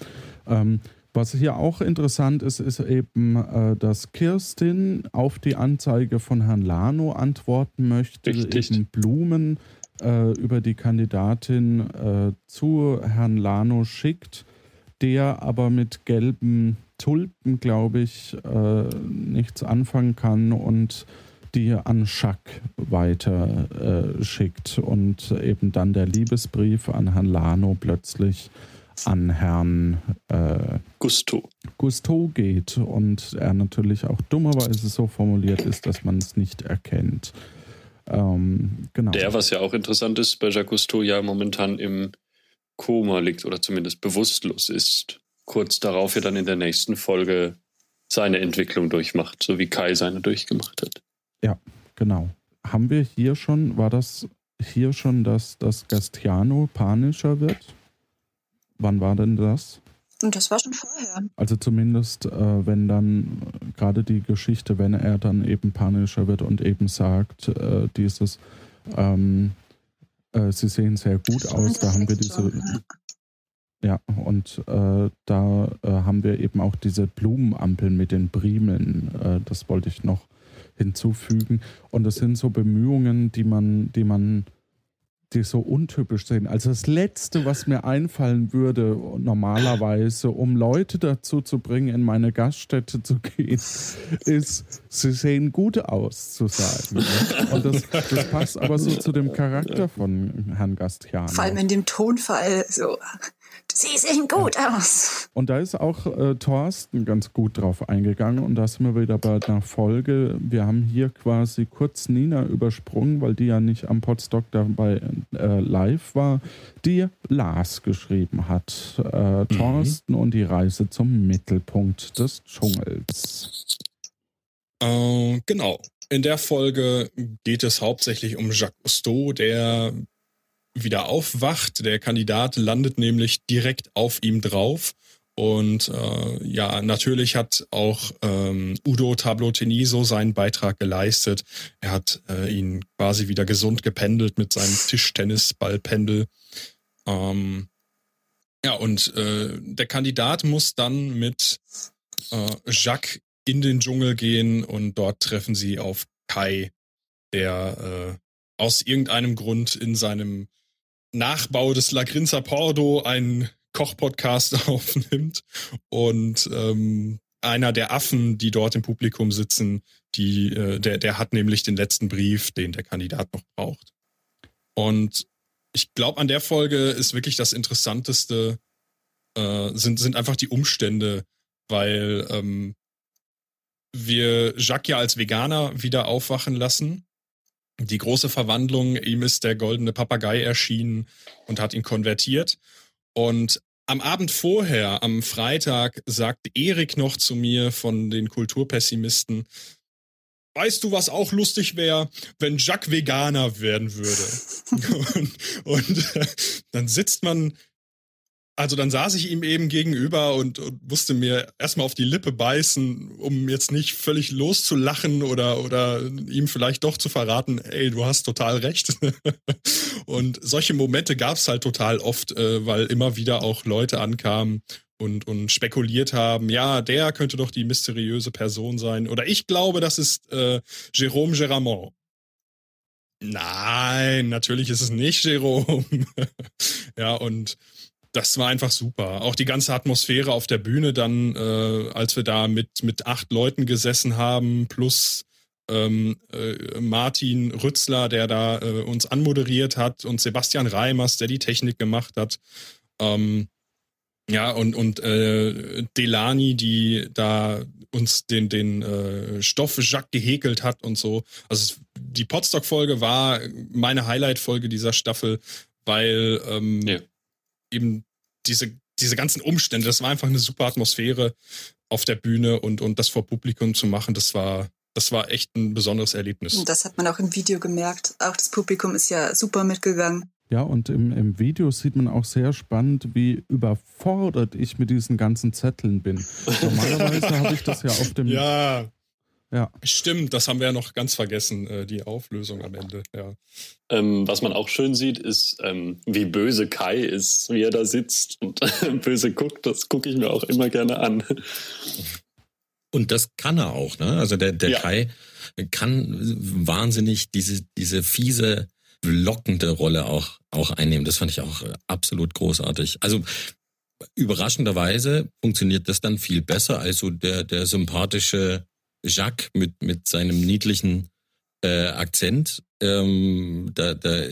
Ähm, was hier auch interessant ist, ist eben, äh, dass Kirstin auf die Anzeige von Herrn Lano antworten möchte, Richtig. eben Blumen äh, über die Kandidatin äh, zu Herrn Lano schickt, der aber mit gelben Tulpen, glaube ich, äh, nichts anfangen kann und die an Schack weiter äh, schickt und eben dann der Liebesbrief an Herrn Lano plötzlich an Herrn äh, Gusto. Gusto geht und er natürlich auch dummerweise so formuliert ist, dass man es nicht erkennt. Ähm, genau. Der, was ja auch interessant ist, bei Jacques Gusto ja momentan im Koma liegt oder zumindest bewusstlos ist. Kurz darauf ja dann in der nächsten Folge seine Entwicklung durchmacht, so wie Kai seine durchgemacht hat. Ja, genau. Haben wir hier schon, war das hier schon, dass das Gastiano panischer wird? Wann war denn das? Und das war schon vorher. Also zumindest, äh, wenn dann äh, gerade die Geschichte, wenn er dann eben panischer wird und eben sagt, äh, dieses, ähm, äh, sie sehen sehr gut aus, da haben wir diese, ja, und äh, da äh, haben wir eben auch diese Blumenampeln mit den Primeln, das wollte ich noch hinzufügen. Und das sind so Bemühungen, die man, die man die so untypisch sind. Also das Letzte, was mir einfallen würde, normalerweise, um Leute dazu zu bringen, in meine Gaststätte zu gehen, ist, sie sehen gut aus zu sagen. Und das, das, passt aber so zu dem Charakter von Herrn Gastiano. Vor allem in dem Tonfall so. Sie sehen gut ja. aus. Und da ist auch äh, Thorsten ganz gut drauf eingegangen. Und da sind wir wieder bei einer Folge. Wir haben hier quasi kurz Nina übersprungen, weil die ja nicht am Podstock dabei äh, live war, die Lars geschrieben hat. Äh, mhm. Thorsten und die Reise zum Mittelpunkt des Dschungels. Äh, genau. In der Folge geht es hauptsächlich um Jacques Cousteau, der wieder aufwacht. Der Kandidat landet nämlich direkt auf ihm drauf. Und äh, ja, natürlich hat auch ähm, Udo Tablo-Teniso seinen Beitrag geleistet. Er hat äh, ihn quasi wieder gesund gependelt mit seinem Tischtennisballpendel. Ähm, ja, und äh, der Kandidat muss dann mit äh, Jacques in den Dschungel gehen und dort treffen sie auf Kai, der äh, aus irgendeinem Grund in seinem Nachbau des Lagrinza Pordo einen Kochpodcast aufnimmt und ähm, einer der Affen, die dort im Publikum sitzen, die, äh, der, der hat nämlich den letzten Brief, den der Kandidat noch braucht. Und ich glaube, an der Folge ist wirklich das Interessanteste, äh, sind, sind einfach die Umstände, weil ähm, wir Jacques ja als Veganer wieder aufwachen lassen. Die große Verwandlung, ihm ist der goldene Papagei erschienen und hat ihn konvertiert. Und am Abend vorher, am Freitag, sagte Erik noch zu mir von den Kulturpessimisten, Weißt du, was auch lustig wäre, wenn Jacques Veganer werden würde? und, und äh, dann sitzt man also dann saß ich ihm eben gegenüber und, und musste mir erstmal auf die Lippe beißen, um jetzt nicht völlig loszulachen oder, oder ihm vielleicht doch zu verraten, ey, du hast total recht. und solche Momente gab es halt total oft, äh, weil immer wieder auch Leute ankamen und, und spekuliert haben, ja, der könnte doch die mysteriöse Person sein. Oder ich glaube, das ist äh, Jérôme Géramont. Nein, natürlich ist es nicht Jérôme. ja, und das war einfach super. Auch die ganze Atmosphäre auf der Bühne dann, äh, als wir da mit, mit acht Leuten gesessen haben, plus ähm, äh, Martin Rützler, der da äh, uns anmoderiert hat, und Sebastian Reimers, der die Technik gemacht hat. Ähm, ja, und, und äh, Delani, die da uns den, den äh, Stoff Jacques gehäkelt hat und so. Also die Podstock-Folge war meine Highlight-Folge dieser Staffel, weil ähm, ja eben diese, diese ganzen Umstände, das war einfach eine super Atmosphäre auf der Bühne und, und das vor Publikum zu machen, das war, das war echt ein besonderes Erlebnis. Das hat man auch im Video gemerkt. Auch das Publikum ist ja super mitgegangen. Ja, und im, im Video sieht man auch sehr spannend, wie überfordert ich mit diesen ganzen Zetteln bin. Normalerweise habe ich das ja auf dem ja. Ja. Stimmt, das haben wir ja noch ganz vergessen, äh, die Auflösung am Ende. Ja. Ähm, was man auch schön sieht, ist, ähm, wie böse Kai ist, wie er da sitzt und böse guckt. Das gucke ich mir auch immer gerne an. Und das kann er auch, ne? Also der, der ja. Kai kann wahnsinnig diese, diese fiese, lockende Rolle auch, auch einnehmen. Das fand ich auch absolut großartig. Also überraschenderweise funktioniert das dann viel besser als so der, der sympathische Jacques mit, mit seinem niedlichen äh, Akzent, ähm, da, da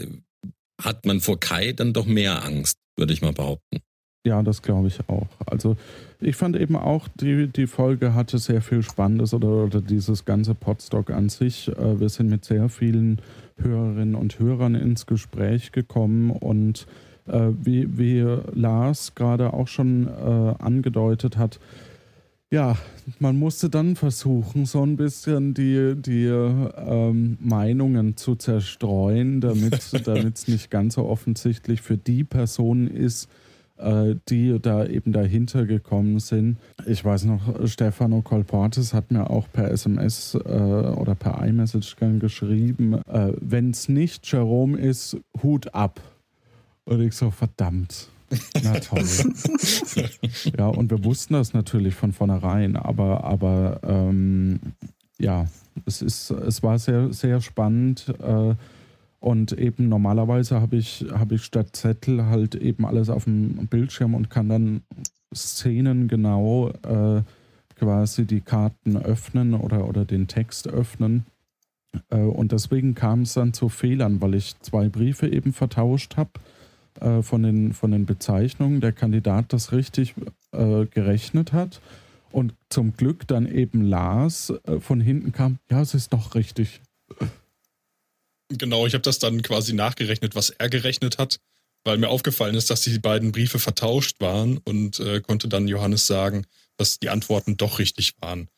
hat man vor Kai dann doch mehr Angst, würde ich mal behaupten. Ja, das glaube ich auch. Also ich fand eben auch, die, die Folge hatte sehr viel Spannendes oder, oder dieses ganze Podstock an sich. Äh, wir sind mit sehr vielen Hörerinnen und Hörern ins Gespräch gekommen und äh, wie, wie Lars gerade auch schon äh, angedeutet hat, ja, man musste dann versuchen, so ein bisschen die, die ähm, Meinungen zu zerstreuen, damit es nicht ganz so offensichtlich für die Personen ist, äh, die da eben dahinter gekommen sind. Ich weiß noch, Stefano Colportes hat mir auch per SMS äh, oder per iMessage geschrieben, äh, wenn es nicht Jerome ist, Hut ab. Und ich so, verdammt. Na toll. ja, und wir wussten das natürlich von vornherein, aber, aber ähm, ja, es, ist, es war sehr, sehr spannend. Äh, und eben normalerweise habe ich, hab ich statt Zettel halt eben alles auf dem Bildschirm und kann dann Szenen genau äh, quasi die Karten öffnen oder, oder den Text öffnen. Äh, und deswegen kam es dann zu Fehlern, weil ich zwei Briefe eben vertauscht habe äh, von, den, von den Bezeichnungen der Kandidat das richtig äh, gerechnet hat. Und zum Glück dann eben Lars äh, von hinten kam, ja, es ist doch richtig. Genau, ich habe das dann quasi nachgerechnet, was er gerechnet hat, weil mir aufgefallen ist, dass die beiden Briefe vertauscht waren und äh, konnte dann Johannes sagen, dass die Antworten doch richtig waren.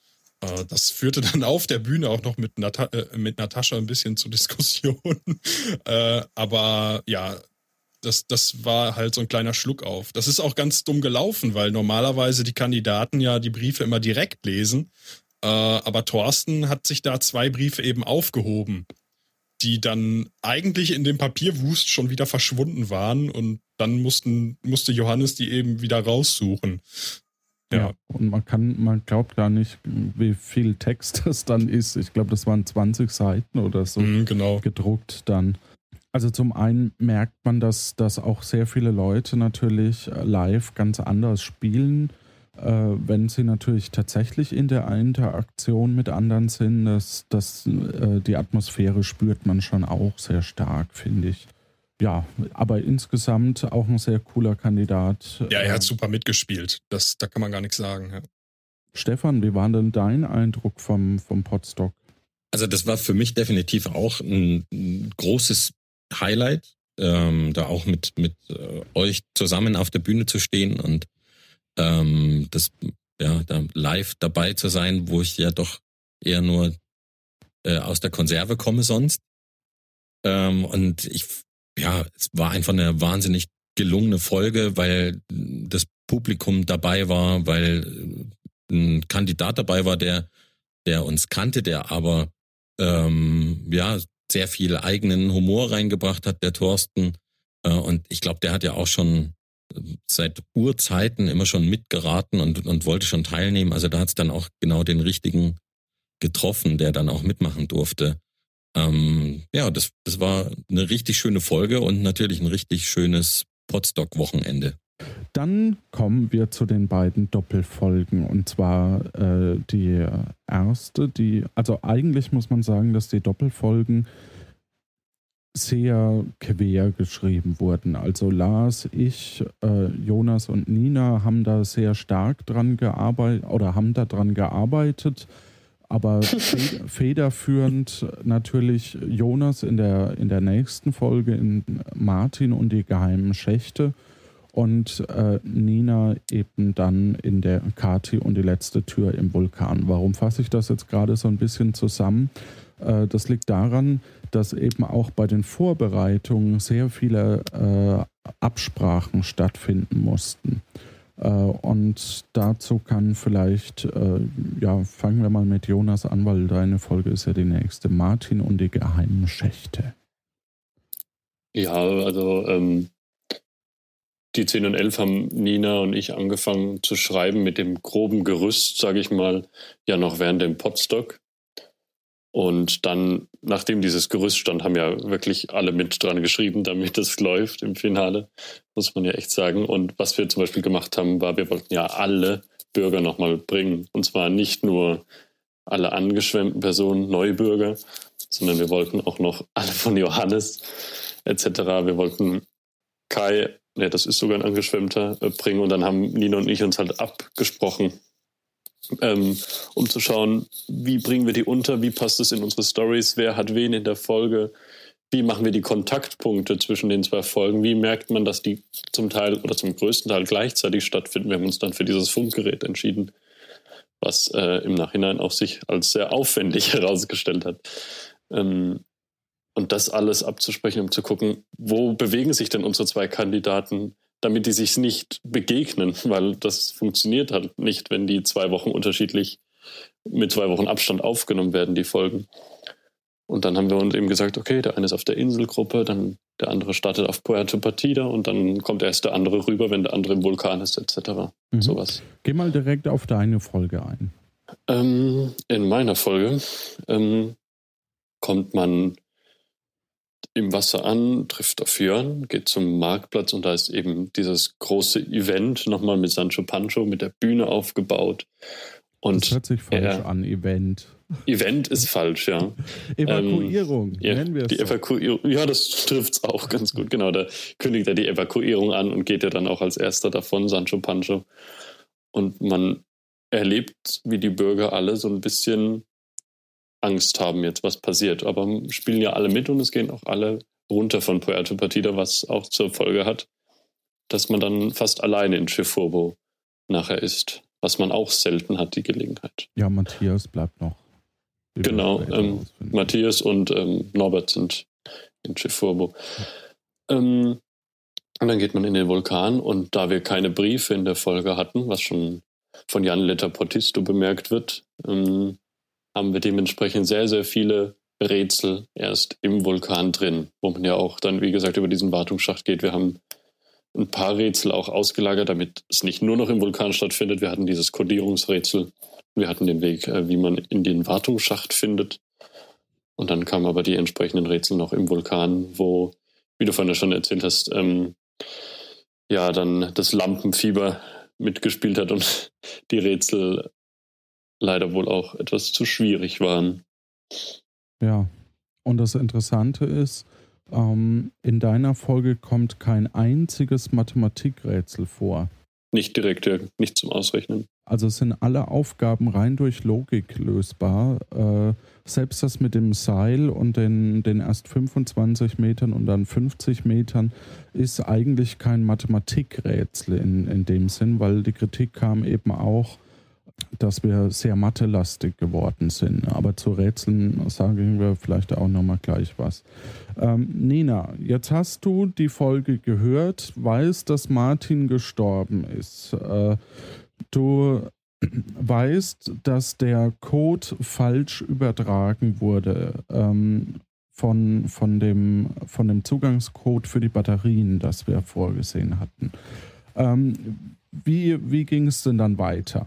Äh, das führte dann auf der Bühne auch noch mit, Nata äh, mit Natascha ein bisschen zu Diskussionen. aber ja, das, das war halt so ein kleiner Schluck auf. Das ist auch ganz dumm gelaufen, weil normalerweise die Kandidaten ja die Briefe immer direkt lesen. Äh, aber Thorsten hat sich da zwei Briefe eben aufgehoben, die dann eigentlich in dem Papierwust schon wieder verschwunden waren und dann mussten, musste Johannes die eben wieder raussuchen. Ja. ja. Und man kann, man glaubt gar nicht, wie viel Text das dann ist. Ich glaube, das waren 20 Seiten oder so mhm, genau. gedruckt dann. Also zum einen merkt man, dass, dass auch sehr viele Leute natürlich live ganz anders spielen, äh, wenn sie natürlich tatsächlich in der Interaktion mit anderen sind. Das, das, äh, die Atmosphäre spürt man schon auch sehr stark, finde ich. Ja, aber insgesamt auch ein sehr cooler Kandidat. Ja, er hat super mitgespielt. Das, da kann man gar nichts sagen. Ja. Stefan, wie war denn dein Eindruck vom, vom Podstock? Also das war für mich definitiv auch ein, ein großes Highlight, ähm, da auch mit, mit äh, euch zusammen auf der Bühne zu stehen und ähm, das ja da live dabei zu sein, wo ich ja doch eher nur äh, aus der Konserve komme sonst. Ähm, und ich ja, es war einfach eine wahnsinnig gelungene Folge, weil das Publikum dabei war, weil ein Kandidat dabei war, der der uns kannte, der aber ähm, ja sehr viel eigenen Humor reingebracht hat, der Thorsten. Äh, und ich glaube, der hat ja auch schon seit Urzeiten immer schon mitgeraten und, und wollte schon teilnehmen. Also da hat es dann auch genau den richtigen getroffen, der dann auch mitmachen durfte. Ähm, ja, das, das war eine richtig schöne Folge und natürlich ein richtig schönes Podstock-Wochenende. Dann kommen wir zu den beiden Doppelfolgen und zwar äh, die erste, die, also eigentlich muss man sagen, dass die Doppelfolgen sehr quer geschrieben wurden. Also Lars, ich, äh, Jonas und Nina haben da sehr stark dran gearbeitet oder haben da dran gearbeitet. Aber federführend natürlich Jonas in der, in der nächsten Folge in Martin und die geheimen Schächte und äh, Nina eben dann in der Kati und die letzte Tür im Vulkan. Warum fasse ich das jetzt gerade so ein bisschen zusammen? Äh, das liegt daran, dass eben auch bei den Vorbereitungen sehr viele äh, Absprachen stattfinden mussten. Äh, und dazu kann vielleicht, äh, ja, fangen wir mal mit Jonas an, weil deine Folge ist ja die nächste. Martin und die geheimen Schächte. Ja, also ähm, die 10 und 11 haben Nina und ich angefangen zu schreiben mit dem groben Gerüst, sage ich mal, ja noch während dem Podstock. Und dann, nachdem dieses Gerüst stand, haben ja wirklich alle mit dran geschrieben, damit es läuft im Finale, muss man ja echt sagen. Und was wir zum Beispiel gemacht haben, war, wir wollten ja alle Bürger nochmal bringen. Und zwar nicht nur alle angeschwemmten Personen, Neubürger, sondern wir wollten auch noch alle von Johannes etc. Wir wollten Kai, ne, das ist sogar ein Angeschwemmter, äh, bringen. Und dann haben Nino und ich uns halt abgesprochen, ähm, um zu schauen, wie bringen wir die unter, wie passt es in unsere Stories, wer hat wen in der Folge, wie machen wir die Kontaktpunkte zwischen den zwei Folgen, wie merkt man, dass die zum Teil oder zum größten Teil gleichzeitig stattfinden. Wir haben uns dann für dieses Funkgerät entschieden, was äh, im Nachhinein auch sich als sehr aufwendig herausgestellt hat. Ähm, und das alles abzusprechen, um zu gucken, wo bewegen sich denn unsere zwei Kandidaten damit die sich nicht begegnen, weil das funktioniert halt nicht, wenn die zwei Wochen unterschiedlich mit zwei Wochen Abstand aufgenommen werden, die Folgen. Und dann haben wir uns eben gesagt, okay, der eine ist auf der Inselgruppe, dann der andere startet auf Puerto Partida und dann kommt erst der andere rüber, wenn der andere im Vulkan ist, etc. Mhm. Sowas. Geh mal direkt auf deine Folge ein. Ähm, in meiner Folge ähm, kommt man im Wasser an, trifft auf Jörn, geht zum Marktplatz und da ist eben dieses große Event nochmal mit Sancho Pancho, mit der Bühne aufgebaut. Und das hört sich falsch er, an, Event. Event ist falsch, ja. Evakuierung, ähm, nennen wir es. Die so. Evakuierung, ja, das trifft es auch ganz gut. Genau, da kündigt er die Evakuierung an und geht ja dann auch als erster davon, Sancho Pancho. Und man erlebt, wie die Bürger alle so ein bisschen Angst haben jetzt, was passiert. Aber spielen ja alle mit und es gehen auch alle runter von Puerto Partida, was auch zur Folge hat, dass man dann fast alleine in Chifurbo nachher ist, was man auch selten hat, die Gelegenheit. Ja, Matthias bleibt noch. Genau, ähm, Matthias und ähm, Norbert sind in Chifurbo. Ähm, und dann geht man in den Vulkan und da wir keine Briefe in der Folge hatten, was schon von Jan Letter Portisto bemerkt wird, ähm, haben wir dementsprechend sehr, sehr viele Rätsel erst im Vulkan drin, wo man ja auch dann, wie gesagt, über diesen Wartungsschacht geht. Wir haben ein paar Rätsel auch ausgelagert, damit es nicht nur noch im Vulkan stattfindet. Wir hatten dieses Kodierungsrätsel, wir hatten den Weg, äh, wie man in den Wartungsschacht findet. Und dann kamen aber die entsprechenden Rätsel noch im Vulkan, wo, wie du vorhin schon erzählt hast, ähm, ja, dann das Lampenfieber mitgespielt hat und die Rätsel leider wohl auch etwas zu schwierig waren. Ja, und das Interessante ist, ähm, in deiner Folge kommt kein einziges Mathematikrätsel vor. Nicht direkt, ja, nicht zum Ausrechnen. Also sind alle Aufgaben rein durch Logik lösbar. Äh, selbst das mit dem Seil und den, den erst 25 Metern und dann 50 Metern ist eigentlich kein Mathematikrätsel in, in dem Sinn, weil die Kritik kam eben auch dass wir sehr mathelastig geworden sind. Aber zu Rätseln sagen wir vielleicht auch nochmal gleich was. Ähm, Nina, jetzt hast du die Folge gehört, weißt, dass Martin gestorben ist. Äh, du weißt, dass der Code falsch übertragen wurde ähm, von, von, dem, von dem Zugangscode für die Batterien, das wir vorgesehen hatten. Ähm, wie wie ging es denn dann weiter?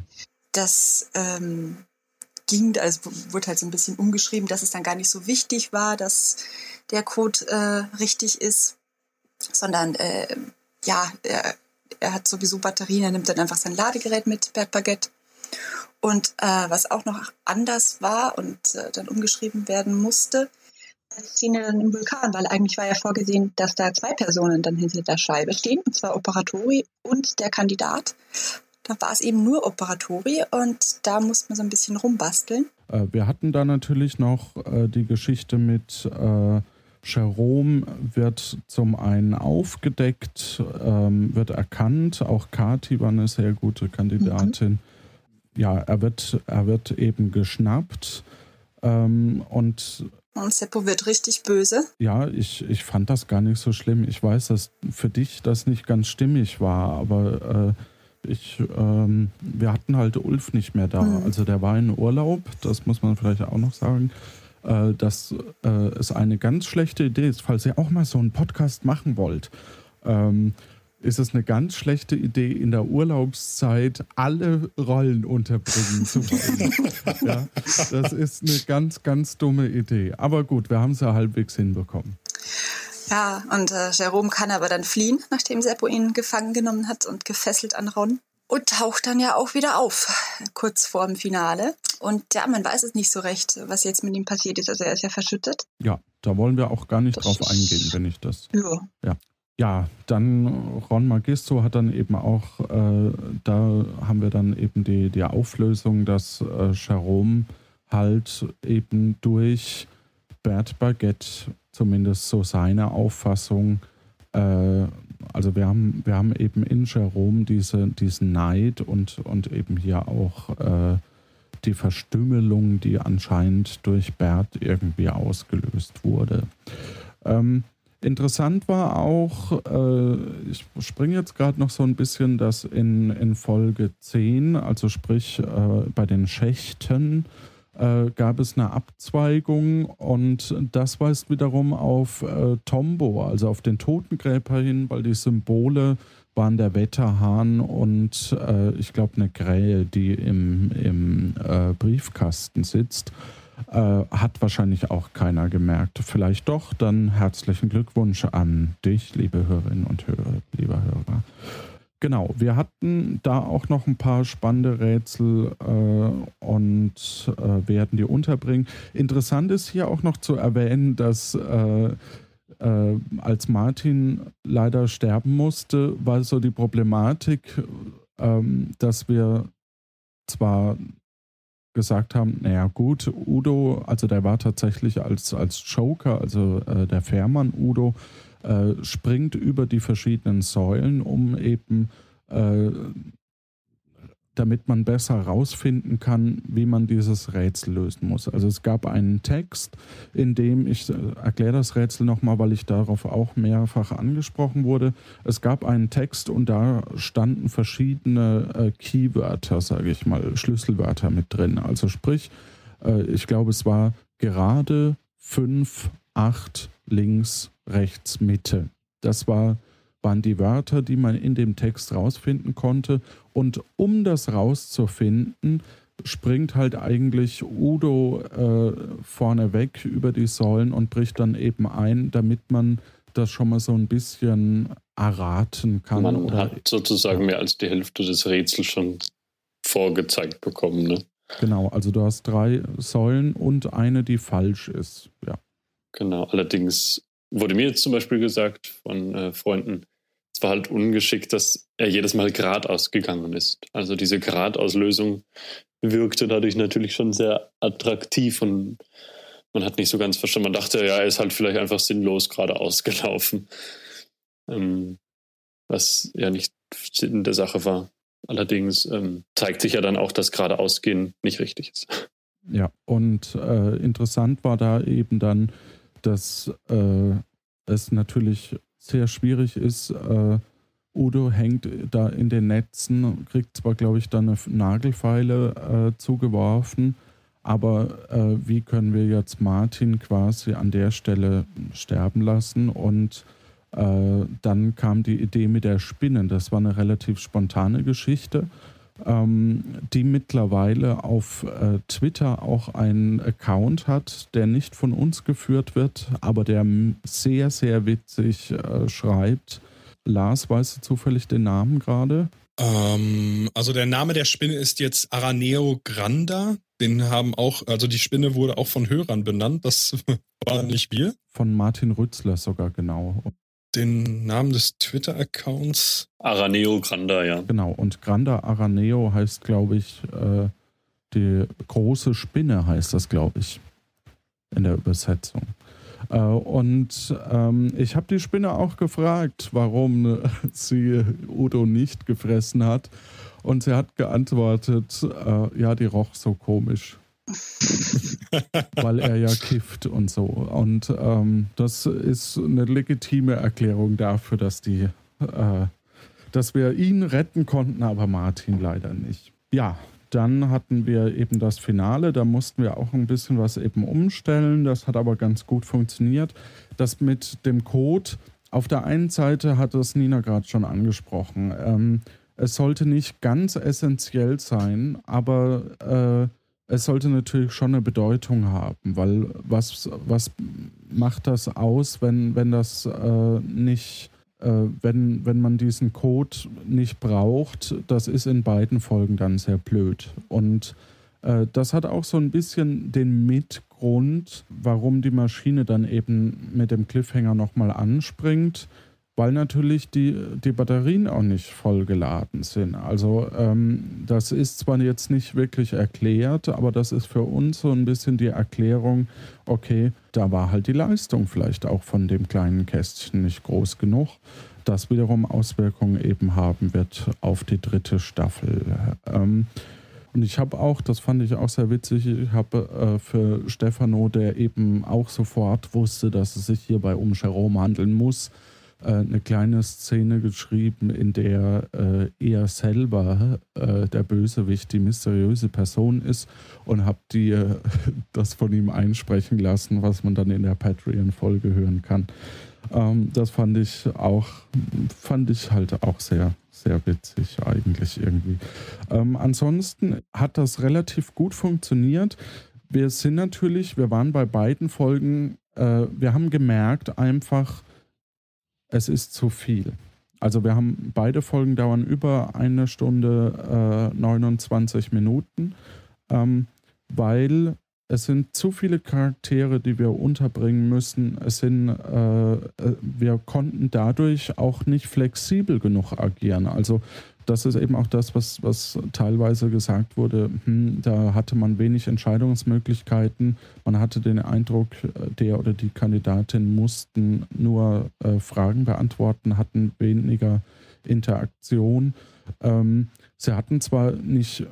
Das ähm, ging, also wurde halt so ein bisschen umgeschrieben, dass es dann gar nicht so wichtig war, dass der Code äh, richtig ist, sondern äh, ja, er, er, hat sowieso Batterien, er nimmt dann einfach sein Ladegerät mit, Bert Baguette. Und äh, was auch noch anders war und äh, dann umgeschrieben werden musste, Szene dann im Vulkan, weil eigentlich war ja vorgesehen, dass da zwei Personen dann hinter der Scheibe stehen, und zwar Operatori und der Kandidat. Da war es eben nur Operatori und da musste man so ein bisschen rumbasteln. Äh, wir hatten da natürlich noch äh, die Geschichte mit äh, Jerome wird zum einen aufgedeckt, ähm, wird erkannt. Auch Kati war eine sehr gute Kandidatin. Mhm. Ja, er wird, er wird eben geschnappt ähm, und und Seppo wird richtig böse. Ja, ich, ich fand das gar nicht so schlimm. Ich weiß, dass für dich das nicht ganz stimmig war, aber äh, ich, ähm, wir hatten halt Ulf nicht mehr da. Mhm. Also der war in Urlaub, das muss man vielleicht auch noch sagen. Äh, dass äh, es eine ganz schlechte Idee ist, falls ihr auch mal so einen Podcast machen wollt. Ähm, ist es eine ganz schlechte Idee, in der Urlaubszeit alle Rollen unterbringen zu wollen. ja, das ist eine ganz, ganz dumme Idee. Aber gut, wir haben es ja halbwegs hinbekommen. Ja, und äh, Jerome kann aber dann fliehen, nachdem Seppo ihn gefangen genommen hat und gefesselt an Ron. Und taucht dann ja auch wieder auf, kurz vor dem Finale. Und ja, man weiß es nicht so recht, was jetzt mit ihm passiert ist. Also er ist ja verschüttet. Ja, da wollen wir auch gar nicht das drauf eingehen, wenn ich das. Ja. Ja. Ja, dann Ron Magisto hat dann eben auch, äh, da haben wir dann eben die, die Auflösung, dass äh, Jerome halt eben durch Bert Baguette zumindest so seine Auffassung. Äh, also wir haben, wir haben eben in Jerome diese, diesen Neid und, und eben hier auch äh, die Verstümmelung, die anscheinend durch Bert irgendwie ausgelöst wurde. Ähm, interessant war auch, äh, ich springe jetzt gerade noch so ein bisschen, dass in, in Folge 10, also sprich äh, bei den Schächten, äh, gab es eine Abzweigung und das weist wiederum auf äh, Tombo, also auf den Totengräber hin, weil die Symbole waren der Wetterhahn und äh, ich glaube eine Krähe, die im, im äh, Briefkasten sitzt. Äh, hat wahrscheinlich auch keiner gemerkt. Vielleicht doch, dann herzlichen Glückwunsch an dich, liebe Hörerinnen und Hörer, lieber Hörer. Genau, wir hatten da auch noch ein paar spannende Rätsel äh, und äh, werden die unterbringen. Interessant ist hier auch noch zu erwähnen, dass äh, äh als Martin leider sterben musste, war so die Problematik, ähm, dass wir zwar gesagt haben, naja gut, Udo, also der war tatsächlich als, als Joker, also äh, der Fährmann Udo, äh, springt über die verschiedenen Säulen, um eben äh, damit man besser herausfinden kann, wie man dieses Rätsel lösen muss. Also es gab einen Text, in dem ich äh, erkläre das Rätsel nochmal, weil ich darauf auch mehrfach angesprochen wurde. Es gab einen Text und da standen verschiedene äh, Keywörter, sage ich mal, Schlüsselwörter mit drin. Also sprich, äh, ich glaube, es war gerade fünf, acht, links, rechts, Mitte. Das war waren die Wörter, die man in dem Text rausfinden konnte. Und um das rauszufinden, springt halt eigentlich Udo äh, vorneweg über die Säulen und bricht dann eben ein, damit man das schon mal so ein bisschen erraten kann. Man hat sozusagen mehr als die Hälfte des Rätsels schon vorgezeigt bekommen. Ne? Genau, also du hast drei Säulen und eine, die falsch ist. Ja. Genau, allerdings wurde mir jetzt zum Beispiel gesagt von äh, Freunden, es war halt ungeschickt, dass er jedes Mal geradeaus gegangen ist. Also diese Gradauslösung wirkte dadurch natürlich schon sehr attraktiv und man hat nicht so ganz verstanden. Man dachte, ja, er ist halt vielleicht einfach sinnlos geradeaus gelaufen. Ähm, was ja nicht Sinn der Sache war. Allerdings ähm, zeigt sich ja dann auch, dass geradeausgehen nicht richtig ist. Ja, und äh, interessant war da eben dann, dass äh, es natürlich sehr schwierig ist. Äh, Udo hängt da in den Netzen, kriegt zwar, glaube ich, dann eine Nagelfeile äh, zugeworfen, aber äh, wie können wir jetzt Martin quasi an der Stelle sterben lassen? Und äh, dann kam die Idee mit der Spinne. Das war eine relativ spontane Geschichte ähm, die mittlerweile auf äh, Twitter auch einen Account hat, der nicht von uns geführt wird, aber der sehr, sehr witzig äh, schreibt. Lars, weißt du zufällig den Namen gerade? Ähm, also der Name der Spinne ist jetzt Araneo granda. Den haben auch, also die Spinne wurde auch von Hörern benannt. Das war nicht wir. Von Martin Rützler sogar genau den Namen des Twitter-Accounts? Araneo Granda, ja. Genau, und Granda Araneo heißt, glaube ich, äh, die große Spinne heißt das, glaube ich, in der Übersetzung. Äh, und ähm, ich habe die Spinne auch gefragt, warum sie Udo nicht gefressen hat. Und sie hat geantwortet, äh, ja, die roch so komisch. weil er ja kifft und so. Und ähm, das ist eine legitime Erklärung dafür, dass die, äh, dass wir ihn retten konnten, aber Martin leider nicht. Ja, dann hatten wir eben das Finale, da mussten wir auch ein bisschen was eben umstellen. Das hat aber ganz gut funktioniert. Das mit dem Code, auf der einen Seite hat es Nina gerade schon angesprochen. Ähm, es sollte nicht ganz essentiell sein, aber äh, es sollte natürlich schon eine Bedeutung haben, weil was, was macht das aus, wenn, wenn das äh, nicht, äh, wenn, wenn man diesen Code nicht braucht, das ist in beiden Folgen dann sehr blöd. Und äh, das hat auch so ein bisschen den Mitgrund, warum die Maschine dann eben mit dem Cliffhanger nochmal anspringt weil natürlich die, die Batterien auch nicht voll geladen sind. Also ähm, das ist zwar jetzt nicht wirklich erklärt, aber das ist für uns so ein bisschen die Erklärung, okay, da war halt die Leistung vielleicht auch von dem kleinen Kästchen nicht groß genug, das wiederum Auswirkungen eben haben wird auf die dritte Staffel. Ähm, und ich habe auch, das fand ich auch sehr witzig, ich habe äh, für Stefano, der eben auch sofort wusste, dass es sich hierbei um Jerome handeln muss, äh, eine kleine Szene geschrieben, in der äh, er selber äh, der Bösewicht, die mysteriöse Person ist und habe dir das von ihm einsprechen lassen, was man dann in der Patreon-Folge hören kann. Ähm, das fand ich auch, fand ich halt auch sehr, sehr witzig eigentlich irgendwie. Ähm, ansonsten hat das relativ gut funktioniert. Wir sind natürlich, wir waren bei beiden Folgen, äh, wir haben gemerkt einfach, es ist zu viel. Also wir haben beide Folgen dauern über eine Stunde äh, 29 Minuten, ähm, weil es sind zu viele Charaktere, die wir unterbringen müssen. Es sind, äh, äh wir konnten dadurch auch nicht flexibel genug agieren. Also das ist eben auch das, was, was teilweise gesagt wurde, hm, da hatte man wenig Entscheidungsmöglichkeiten. Man hatte den Eindruck, der oder die Kandidatin mussten nur äh, Fragen beantworten, hatten weniger Interaktion. Ähm, sie hatten zwar nicht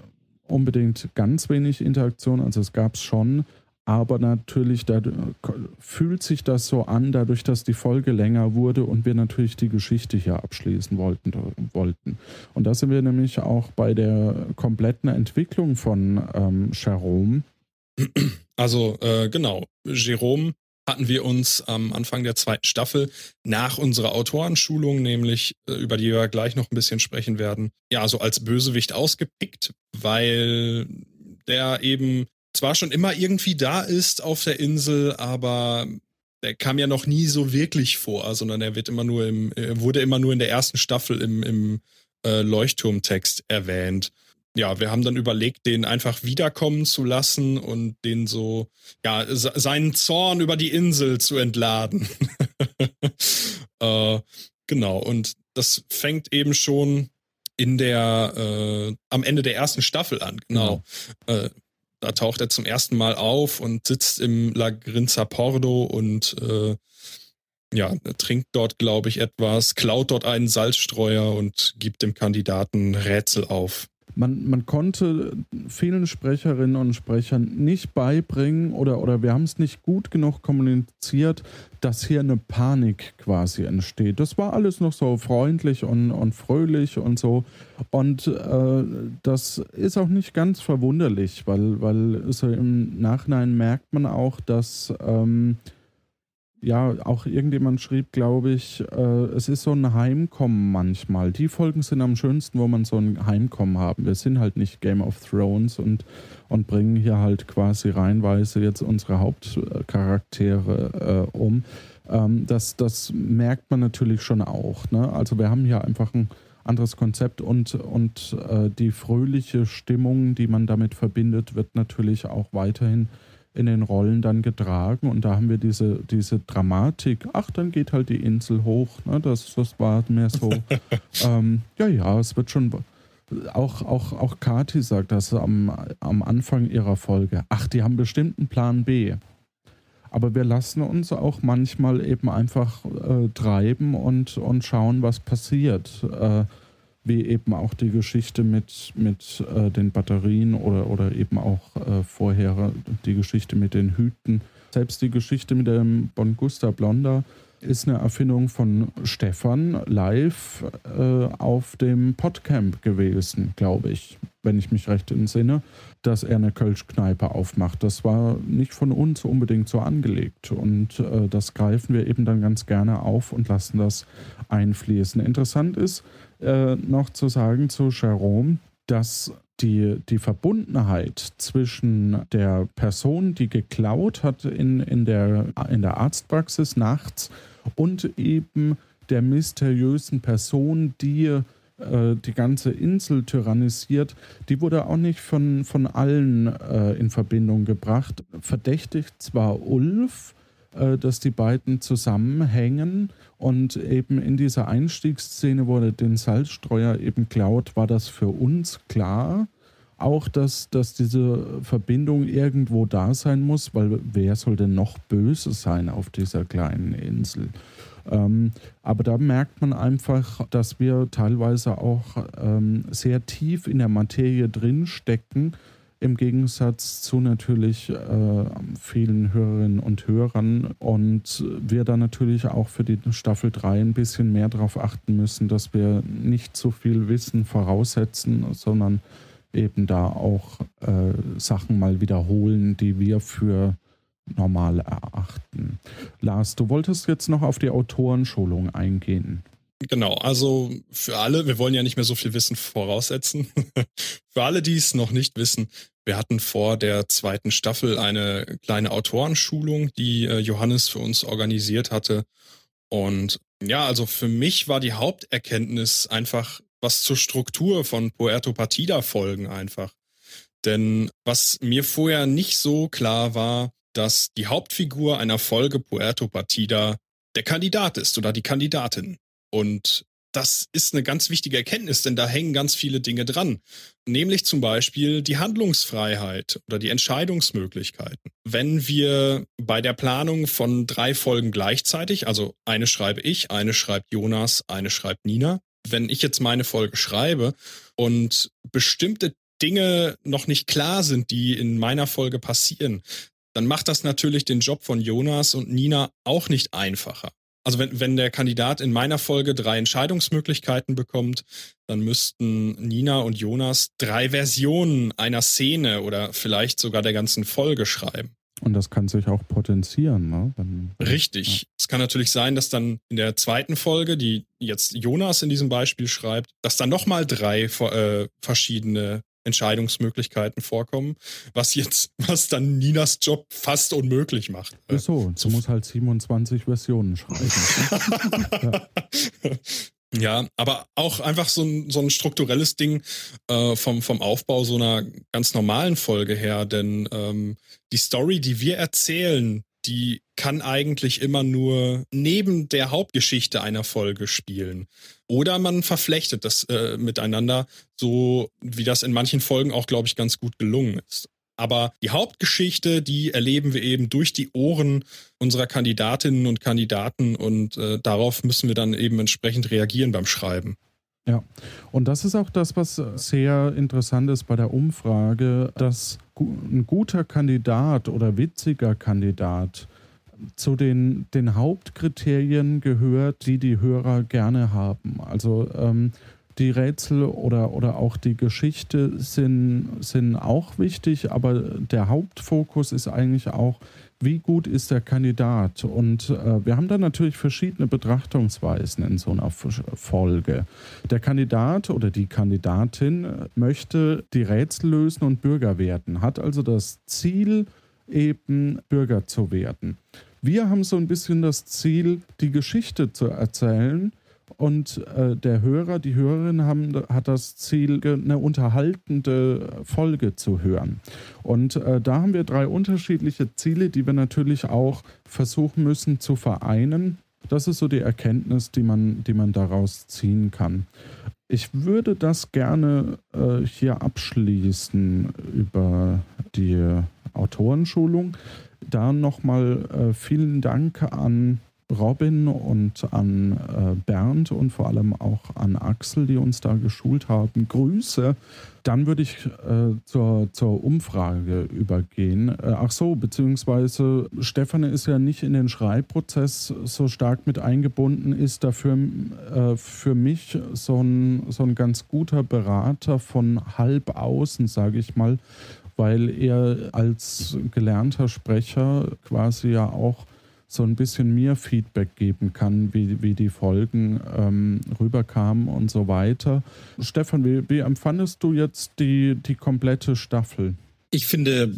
unbedingt ganz wenig Interaktion, also es gab es schon, aber natürlich da, fühlt sich das so an, dadurch, dass die Folge länger wurde und wir natürlich die Geschichte hier abschließen wollten. wollten. Und da sind wir nämlich auch bei der kompletten Entwicklung von ähm, Jerome. Also äh, genau, Jerome hatten wir uns am Anfang der zweiten Staffel nach unserer Autorenschulung, nämlich äh, über die wir gleich noch ein bisschen sprechen werden, ja, so als Bösewicht ausgepickt, weil der eben zwar schon immer irgendwie da ist auf der Insel, aber der kam ja noch nie so wirklich vor, sondern er wird immer nur im, er wurde immer nur in der ersten Staffel im, im äh, Leuchtturmtext erwähnt. Ja, wir haben dann überlegt, den einfach wiederkommen zu lassen und den so, ja, seinen Zorn über die Insel zu entladen. äh, genau, und das fängt eben schon in der, äh, am Ende der ersten Staffel an, genau. Mhm. Äh, da taucht er zum ersten Mal auf und sitzt im La Grinza Pordo und äh, ja, trinkt dort, glaube ich, etwas, klaut dort einen Salzstreuer und gibt dem Kandidaten Rätsel auf. Man, man konnte vielen Sprecherinnen und Sprechern nicht beibringen oder, oder wir haben es nicht gut genug kommuniziert, dass hier eine Panik quasi entsteht. Das war alles noch so freundlich und, und fröhlich und so. Und äh, das ist auch nicht ganz verwunderlich, weil, weil so im Nachhinein merkt man auch, dass. Ähm, ja, auch irgendjemand schrieb, glaube ich, äh, es ist so ein Heimkommen manchmal. Die Folgen sind am schönsten, wo man so ein Heimkommen haben. Wir sind halt nicht Game of Thrones und, und bringen hier halt quasi reinweise jetzt unsere Hauptcharaktere äh, um. Ähm, das, das merkt man natürlich schon auch. Ne? Also wir haben hier einfach ein anderes Konzept und, und äh, die fröhliche Stimmung, die man damit verbindet, wird natürlich auch weiterhin in den Rollen dann getragen und da haben wir diese, diese Dramatik, ach, dann geht halt die Insel hoch, ne? das, das war mehr so, ähm, ja, ja, es wird schon, auch, auch, auch Kati sagt das am, am Anfang ihrer Folge, ach, die haben bestimmt einen Plan B. Aber wir lassen uns auch manchmal eben einfach äh, treiben und, und schauen, was passiert. Äh, wie eben auch die Geschichte mit, mit äh, den Batterien oder, oder eben auch äh, vorher die Geschichte mit den Hüten. Selbst die Geschichte mit dem Bongusta Blonder ist eine Erfindung von Stefan live äh, auf dem Podcamp gewesen, glaube ich, wenn ich mich recht entsinne, dass er eine Kölschkneipe aufmacht. Das war nicht von uns unbedingt so angelegt und äh, das greifen wir eben dann ganz gerne auf und lassen das einfließen. Interessant ist, äh, noch zu sagen zu Jerome, dass die, die Verbundenheit zwischen der Person, die geklaut hat in, in, der, in der Arztpraxis nachts und eben der mysteriösen Person, die äh, die ganze Insel tyrannisiert, die wurde auch nicht von, von allen äh, in Verbindung gebracht. Verdächtigt zwar Ulf, dass die beiden zusammenhängen. Und eben in dieser Einstiegsszene, wo er den Salzstreuer eben klaut, war das für uns klar. Auch, dass, dass diese Verbindung irgendwo da sein muss, weil wer soll denn noch böse sein auf dieser kleinen Insel? Ähm, aber da merkt man einfach, dass wir teilweise auch ähm, sehr tief in der Materie drinstecken im Gegensatz zu natürlich äh, vielen Hörerinnen und Hörern und wir dann natürlich auch für die Staffel 3 ein bisschen mehr darauf achten müssen, dass wir nicht zu viel Wissen voraussetzen, sondern eben da auch äh, Sachen mal wiederholen, die wir für normal erachten. Lars, du wolltest jetzt noch auf die Autorenschulung eingehen. Genau, also für alle, wir wollen ja nicht mehr so viel Wissen voraussetzen. für alle, die es noch nicht wissen, wir hatten vor der zweiten Staffel eine kleine Autorenschulung, die äh, Johannes für uns organisiert hatte. Und ja, also für mich war die Haupterkenntnis einfach was zur Struktur von Puerto Partida folgen einfach. Denn was mir vorher nicht so klar war, dass die Hauptfigur einer Folge Puerto Partida der Kandidat ist oder die Kandidatin. Und das ist eine ganz wichtige Erkenntnis, denn da hängen ganz viele Dinge dran. Nämlich zum Beispiel die Handlungsfreiheit oder die Entscheidungsmöglichkeiten. Wenn wir bei der Planung von drei Folgen gleichzeitig, also eine schreibe ich, eine schreibt Jonas, eine schreibt Nina, wenn ich jetzt meine Folge schreibe und bestimmte Dinge noch nicht klar sind, die in meiner Folge passieren, dann macht das natürlich den Job von Jonas und Nina auch nicht einfacher. Also wenn, wenn der Kandidat in meiner Folge drei Entscheidungsmöglichkeiten bekommt, dann müssten Nina und Jonas drei Versionen einer Szene oder vielleicht sogar der ganzen Folge schreiben. Und das kann sich auch potenzieren. Ne? Wenn, Richtig. Ja. Es kann natürlich sein, dass dann in der zweiten Folge, die jetzt Jonas in diesem Beispiel schreibt, dass dann nochmal drei äh, verschiedene Entscheidungsmöglichkeiten vorkommen, was jetzt, was dann Ninas Job fast unmöglich macht. Ist so, du musst halt 27 Versionen schreiben. ja. Ja, aber auch einfach so ein, so ein strukturelles Ding äh, vom, vom Aufbau so einer ganz normalen Folge her. Denn ähm, die Story, die wir erzählen, die kann eigentlich immer nur neben der Hauptgeschichte einer Folge spielen. Oder man verflechtet das äh, miteinander, so wie das in manchen Folgen auch, glaube ich, ganz gut gelungen ist. Aber die Hauptgeschichte, die erleben wir eben durch die Ohren unserer Kandidatinnen und Kandidaten und äh, darauf müssen wir dann eben entsprechend reagieren beim Schreiben. Ja, und das ist auch das, was sehr interessant ist bei der Umfrage, dass ein guter Kandidat oder witziger Kandidat zu den, den Hauptkriterien gehört, die die Hörer gerne haben. Also ähm, die Rätsel oder, oder auch die Geschichte sind, sind auch wichtig, aber der Hauptfokus ist eigentlich auch, wie gut ist der Kandidat? Und äh, wir haben da natürlich verschiedene Betrachtungsweisen in so einer Folge. Der Kandidat oder die Kandidatin möchte die Rätsel lösen und Bürger werden, hat also das Ziel, eben Bürger zu werden. Wir haben so ein bisschen das Ziel, die Geschichte zu erzählen und äh, der Hörer, die Hörerin haben, hat das Ziel, eine unterhaltende Folge zu hören. Und äh, da haben wir drei unterschiedliche Ziele, die wir natürlich auch versuchen müssen zu vereinen. Das ist so die Erkenntnis, die man, die man daraus ziehen kann. Ich würde das gerne äh, hier abschließen über die Autorenschulung. Da nochmal äh, vielen Dank an Robin und an äh, Bernd und vor allem auch an Axel, die uns da geschult haben. Grüße. Dann würde ich äh, zur, zur Umfrage übergehen. Äh, ach so, beziehungsweise Stefan ist ja nicht in den Schreibprozess so stark mit eingebunden, ist dafür äh, für mich so ein, so ein ganz guter Berater von halb außen, sage ich mal, weil er als gelernter Sprecher quasi ja auch so ein bisschen mir Feedback geben kann, wie, wie die Folgen ähm, rüberkamen und so weiter. Stefan, wie, wie empfandest du jetzt die, die komplette Staffel? Ich finde,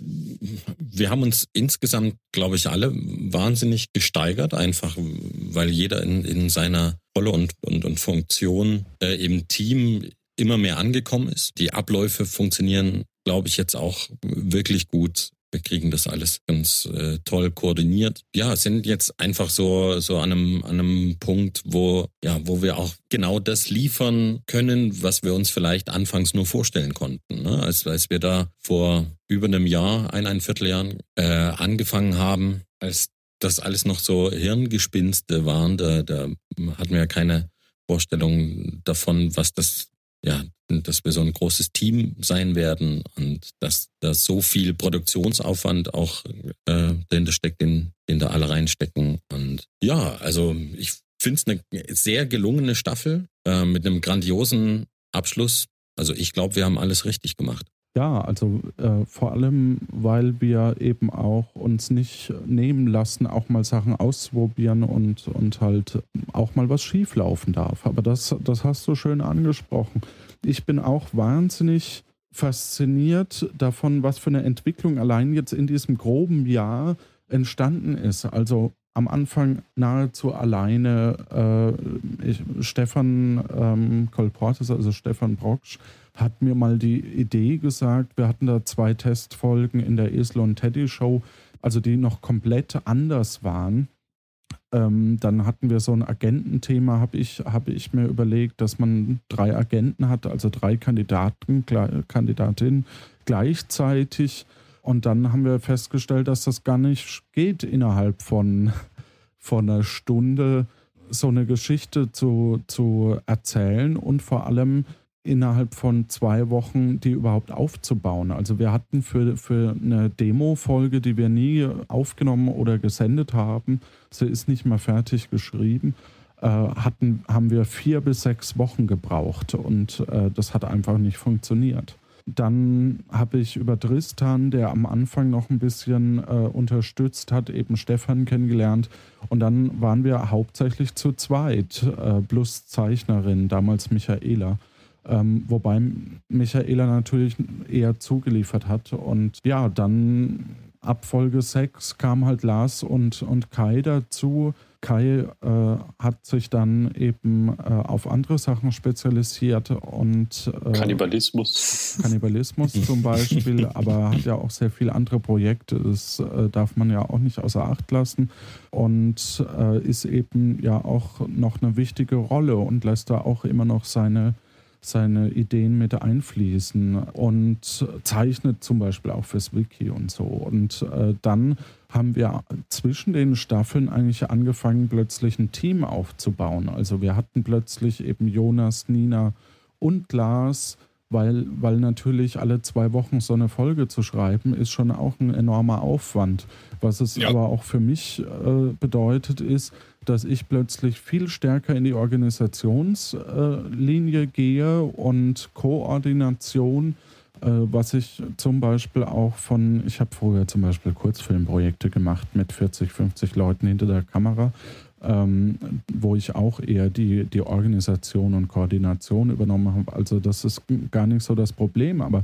wir haben uns insgesamt, glaube ich, alle wahnsinnig gesteigert, einfach weil jeder in, in seiner Rolle und, und, und Funktion äh, im Team immer mehr angekommen ist. Die Abläufe funktionieren, glaube ich, jetzt auch wirklich gut wir kriegen das alles ganz äh, toll koordiniert. Ja, sind jetzt einfach so so an einem an einem Punkt, wo ja, wo wir auch genau das liefern können, was wir uns vielleicht anfangs nur vorstellen konnten. Ne? Als als wir da vor über einem Jahr, ein ein Vierteljahren äh, angefangen haben, als das alles noch so Hirngespinste waren, da, da hatten wir ja keine Vorstellung davon, was das ja, dass wir so ein großes Team sein werden und dass da so viel Produktionsaufwand auch äh, dahinter steckt, den, den da alle reinstecken. Und ja, also ich finde es eine sehr gelungene Staffel äh, mit einem grandiosen Abschluss. Also ich glaube, wir haben alles richtig gemacht. Ja, also äh, vor allem, weil wir eben auch uns nicht nehmen lassen, auch mal Sachen auszuprobieren und, und halt auch mal was schieflaufen darf. Aber das, das hast du schön angesprochen. Ich bin auch wahnsinnig fasziniert davon, was für eine Entwicklung allein jetzt in diesem groben Jahr entstanden ist. Also am Anfang nahezu alleine. Äh, ich, Stefan ähm, Kolportes, also Stefan Brocksch, hat mir mal die Idee gesagt, wir hatten da zwei Testfolgen in der Esel und Teddy Show, also die noch komplett anders waren. Ähm, dann hatten wir so ein Agententhema, habe ich, hab ich mir überlegt, dass man drei Agenten hat, also drei Kandidaten, Kandidatinnen gleichzeitig. Und dann haben wir festgestellt, dass das gar nicht geht innerhalb von, von einer Stunde so eine Geschichte zu, zu erzählen und vor allem innerhalb von zwei Wochen die überhaupt aufzubauen. Also wir hatten für, für eine Demo-Folge, die wir nie aufgenommen oder gesendet haben, sie ist nicht mal fertig geschrieben, äh, hatten, haben wir vier bis sechs Wochen gebraucht und äh, das hat einfach nicht funktioniert. dann habe ich über Tristan, der am Anfang noch ein bisschen äh, unterstützt hat, eben Stefan kennengelernt. Und dann waren wir hauptsächlich zu zweit, äh, plus Zeichnerin, damals Michaela. Ähm, wobei Michaela natürlich eher zugeliefert hat. Und ja, dann ab Folge 6 kam halt Lars und, und Kai dazu. Kai äh, hat sich dann eben äh, auf andere Sachen spezialisiert und äh, Kannibalismus. Kannibalismus zum Beispiel, aber hat ja auch sehr viele andere Projekte. Das äh, darf man ja auch nicht außer Acht lassen und äh, ist eben ja auch noch eine wichtige Rolle und lässt da auch immer noch seine seine Ideen mit einfließen und zeichnet zum Beispiel auch fürs Wiki und so. Und äh, dann haben wir zwischen den Staffeln eigentlich angefangen, plötzlich ein Team aufzubauen. Also wir hatten plötzlich eben Jonas, Nina und Lars, weil, weil natürlich alle zwei Wochen so eine Folge zu schreiben, ist schon auch ein enormer Aufwand. Was es ja. aber auch für mich äh, bedeutet, ist, dass ich plötzlich viel stärker in die Organisationslinie äh, gehe und Koordination, äh, was ich zum Beispiel auch von, ich habe früher zum Beispiel Kurzfilmprojekte gemacht mit 40, 50 Leuten hinter der Kamera. Ähm, wo ich auch eher die, die Organisation und Koordination übernommen habe. Also das ist gar nicht so das Problem, aber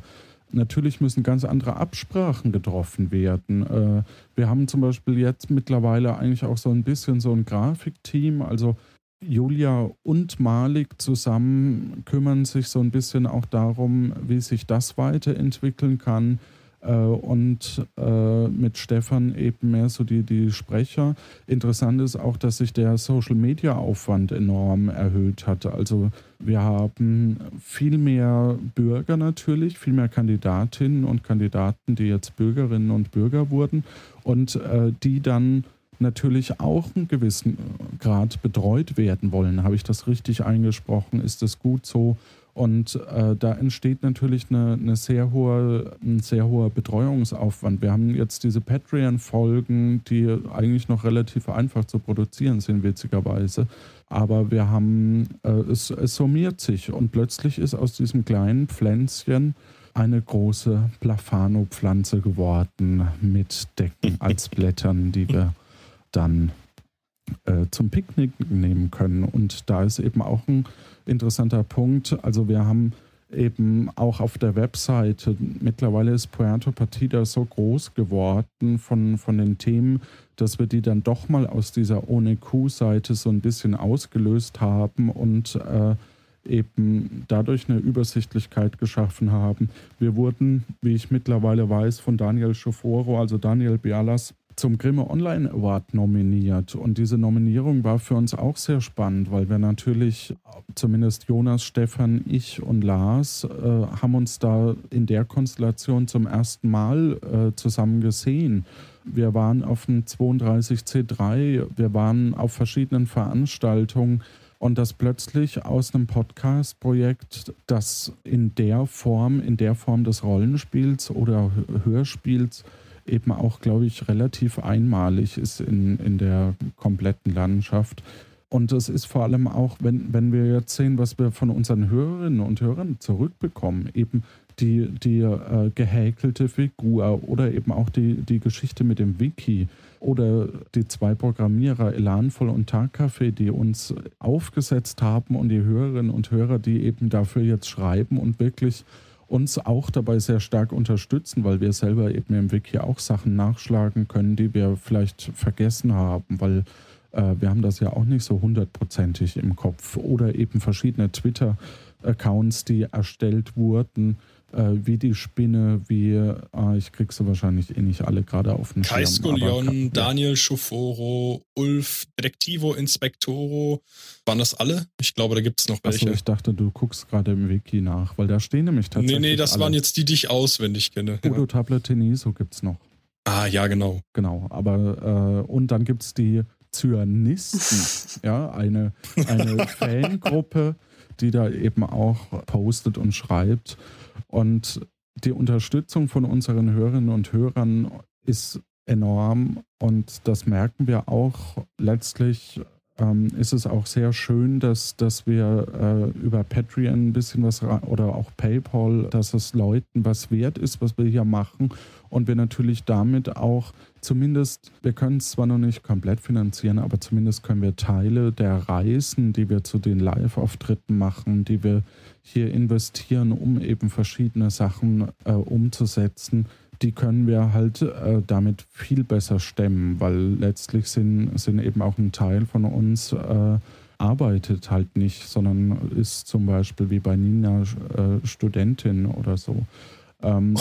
Natürlich müssen ganz andere Absprachen getroffen werden. Äh, wir haben zum Beispiel jetzt mittlerweile eigentlich auch so ein bisschen so ein Grafikteam. Also Julia und Malik zusammen kümmern sich so ein bisschen auch darum, wie sich das weiterentwickeln kann. Äh, und äh, mit Stefan eben mehr so die, die Sprecher. Interessant ist auch, dass sich der Social-Media-Aufwand enorm erhöht hat. Also wir haben viel mehr Bürger natürlich, viel mehr Kandidatinnen und Kandidaten, die jetzt Bürgerinnen und Bürger wurden und äh, die dann natürlich auch einen gewissen Grad betreut werden wollen. Habe ich das richtig eingesprochen? Ist das gut so? Und äh, da entsteht natürlich eine, eine, sehr hohe, ein sehr hoher Betreuungsaufwand. Wir haben jetzt diese Patreon-Folgen, die eigentlich noch relativ einfach zu produzieren sind, witzigerweise. Aber wir haben, äh, es, es summiert sich und plötzlich ist aus diesem kleinen Pflänzchen eine große Plafano-Pflanze geworden mit Decken als Blättern, die wir dann äh, zum Picknick nehmen können. Und da ist eben auch ein interessanter Punkt. Also wir haben eben auch auf der Webseite, mittlerweile ist Puerto Partida so groß geworden von, von den Themen, dass wir die dann doch mal aus dieser ohne Q-Seite so ein bisschen ausgelöst haben und äh, eben dadurch eine Übersichtlichkeit geschaffen haben. Wir wurden, wie ich mittlerweile weiß, von Daniel Schoforo, also Daniel Bialas, zum Grimme Online Award nominiert. Und diese Nominierung war für uns auch sehr spannend, weil wir natürlich, zumindest Jonas, Stefan, ich und Lars, äh, haben uns da in der Konstellation zum ersten Mal äh, zusammen gesehen. Wir waren auf dem 32C3, wir waren auf verschiedenen Veranstaltungen und das plötzlich aus einem Podcast-Projekt, das in der Form, in der Form des Rollenspiels oder Hörspiels eben auch, glaube ich, relativ einmalig ist in, in der kompletten Landschaft. Und es ist vor allem auch, wenn, wenn wir jetzt sehen, was wir von unseren Hörerinnen und Hörern zurückbekommen, eben die, die äh, gehäkelte Figur oder eben auch die, die Geschichte mit dem Wiki oder die zwei Programmierer Elanvoll und Tagcafé, die uns aufgesetzt haben und die Hörerinnen und Hörer, die eben dafür jetzt schreiben und wirklich uns auch dabei sehr stark unterstützen, weil wir selber eben im Wiki auch Sachen nachschlagen können, die wir vielleicht vergessen haben, weil äh, wir haben das ja auch nicht so hundertprozentig im Kopf. Oder eben verschiedene Twitter-Accounts, die erstellt wurden, äh, wie die Spinne, wie, äh, ich krieg sie wahrscheinlich eh nicht alle gerade auf den Kai Skolion, Daniel Schuforo, Ulf, Detektivo Inspectoro, waren das alle? Ich glaube, da gibt es noch welche. Achso, ich dachte, du guckst gerade im Wiki nach, weil da stehen nämlich tatsächlich Nee, nee, das alle. waren jetzt die, die ich auswendig kenne. Udo ja. Tablet Teniso gibt es noch. Ah, ja, genau. Genau, aber äh, und dann gibt es die Zyanisten, ja, eine, eine Fangruppe, die da eben auch postet und schreibt. Und die Unterstützung von unseren Hörerinnen und Hörern ist enorm. Und das merken wir auch. Letztlich ähm, ist es auch sehr schön, dass, dass wir äh, über Patreon ein bisschen was oder auch PayPal, dass es Leuten was wert ist, was wir hier machen. Und wir natürlich damit auch zumindest, wir können es zwar noch nicht komplett finanzieren, aber zumindest können wir Teile der Reisen, die wir zu den Live-Auftritten machen, die wir hier investieren, um eben verschiedene Sachen äh, umzusetzen, die können wir halt äh, damit viel besser stemmen, weil letztlich sind, sind eben auch ein Teil von uns äh, arbeitet halt nicht, sondern ist zum Beispiel wie bei Nina äh, Studentin oder so. Ähm,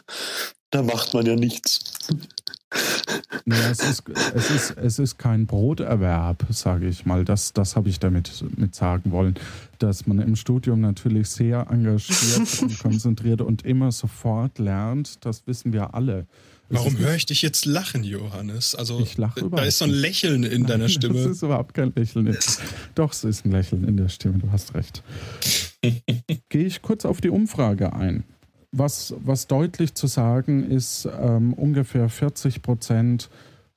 da macht man ja nichts. Ja, es ist, es ist, es ist kein Broterwerb, sage ich mal. Das, das habe ich damit mit sagen wollen. Dass man im Studium natürlich sehr engagiert und konzentriert und immer sofort lernt, das wissen wir alle. Warum höre ich dich jetzt lachen, Johannes? Also, ich lache Da ist so ein Lächeln in Nein, deiner Stimme. Das ist überhaupt kein Lächeln. Doch, es ist ein Lächeln in der Stimme, du hast recht. Gehe ich kurz auf die Umfrage ein. Was, was deutlich zu sagen ist, ähm, ungefähr 40 Prozent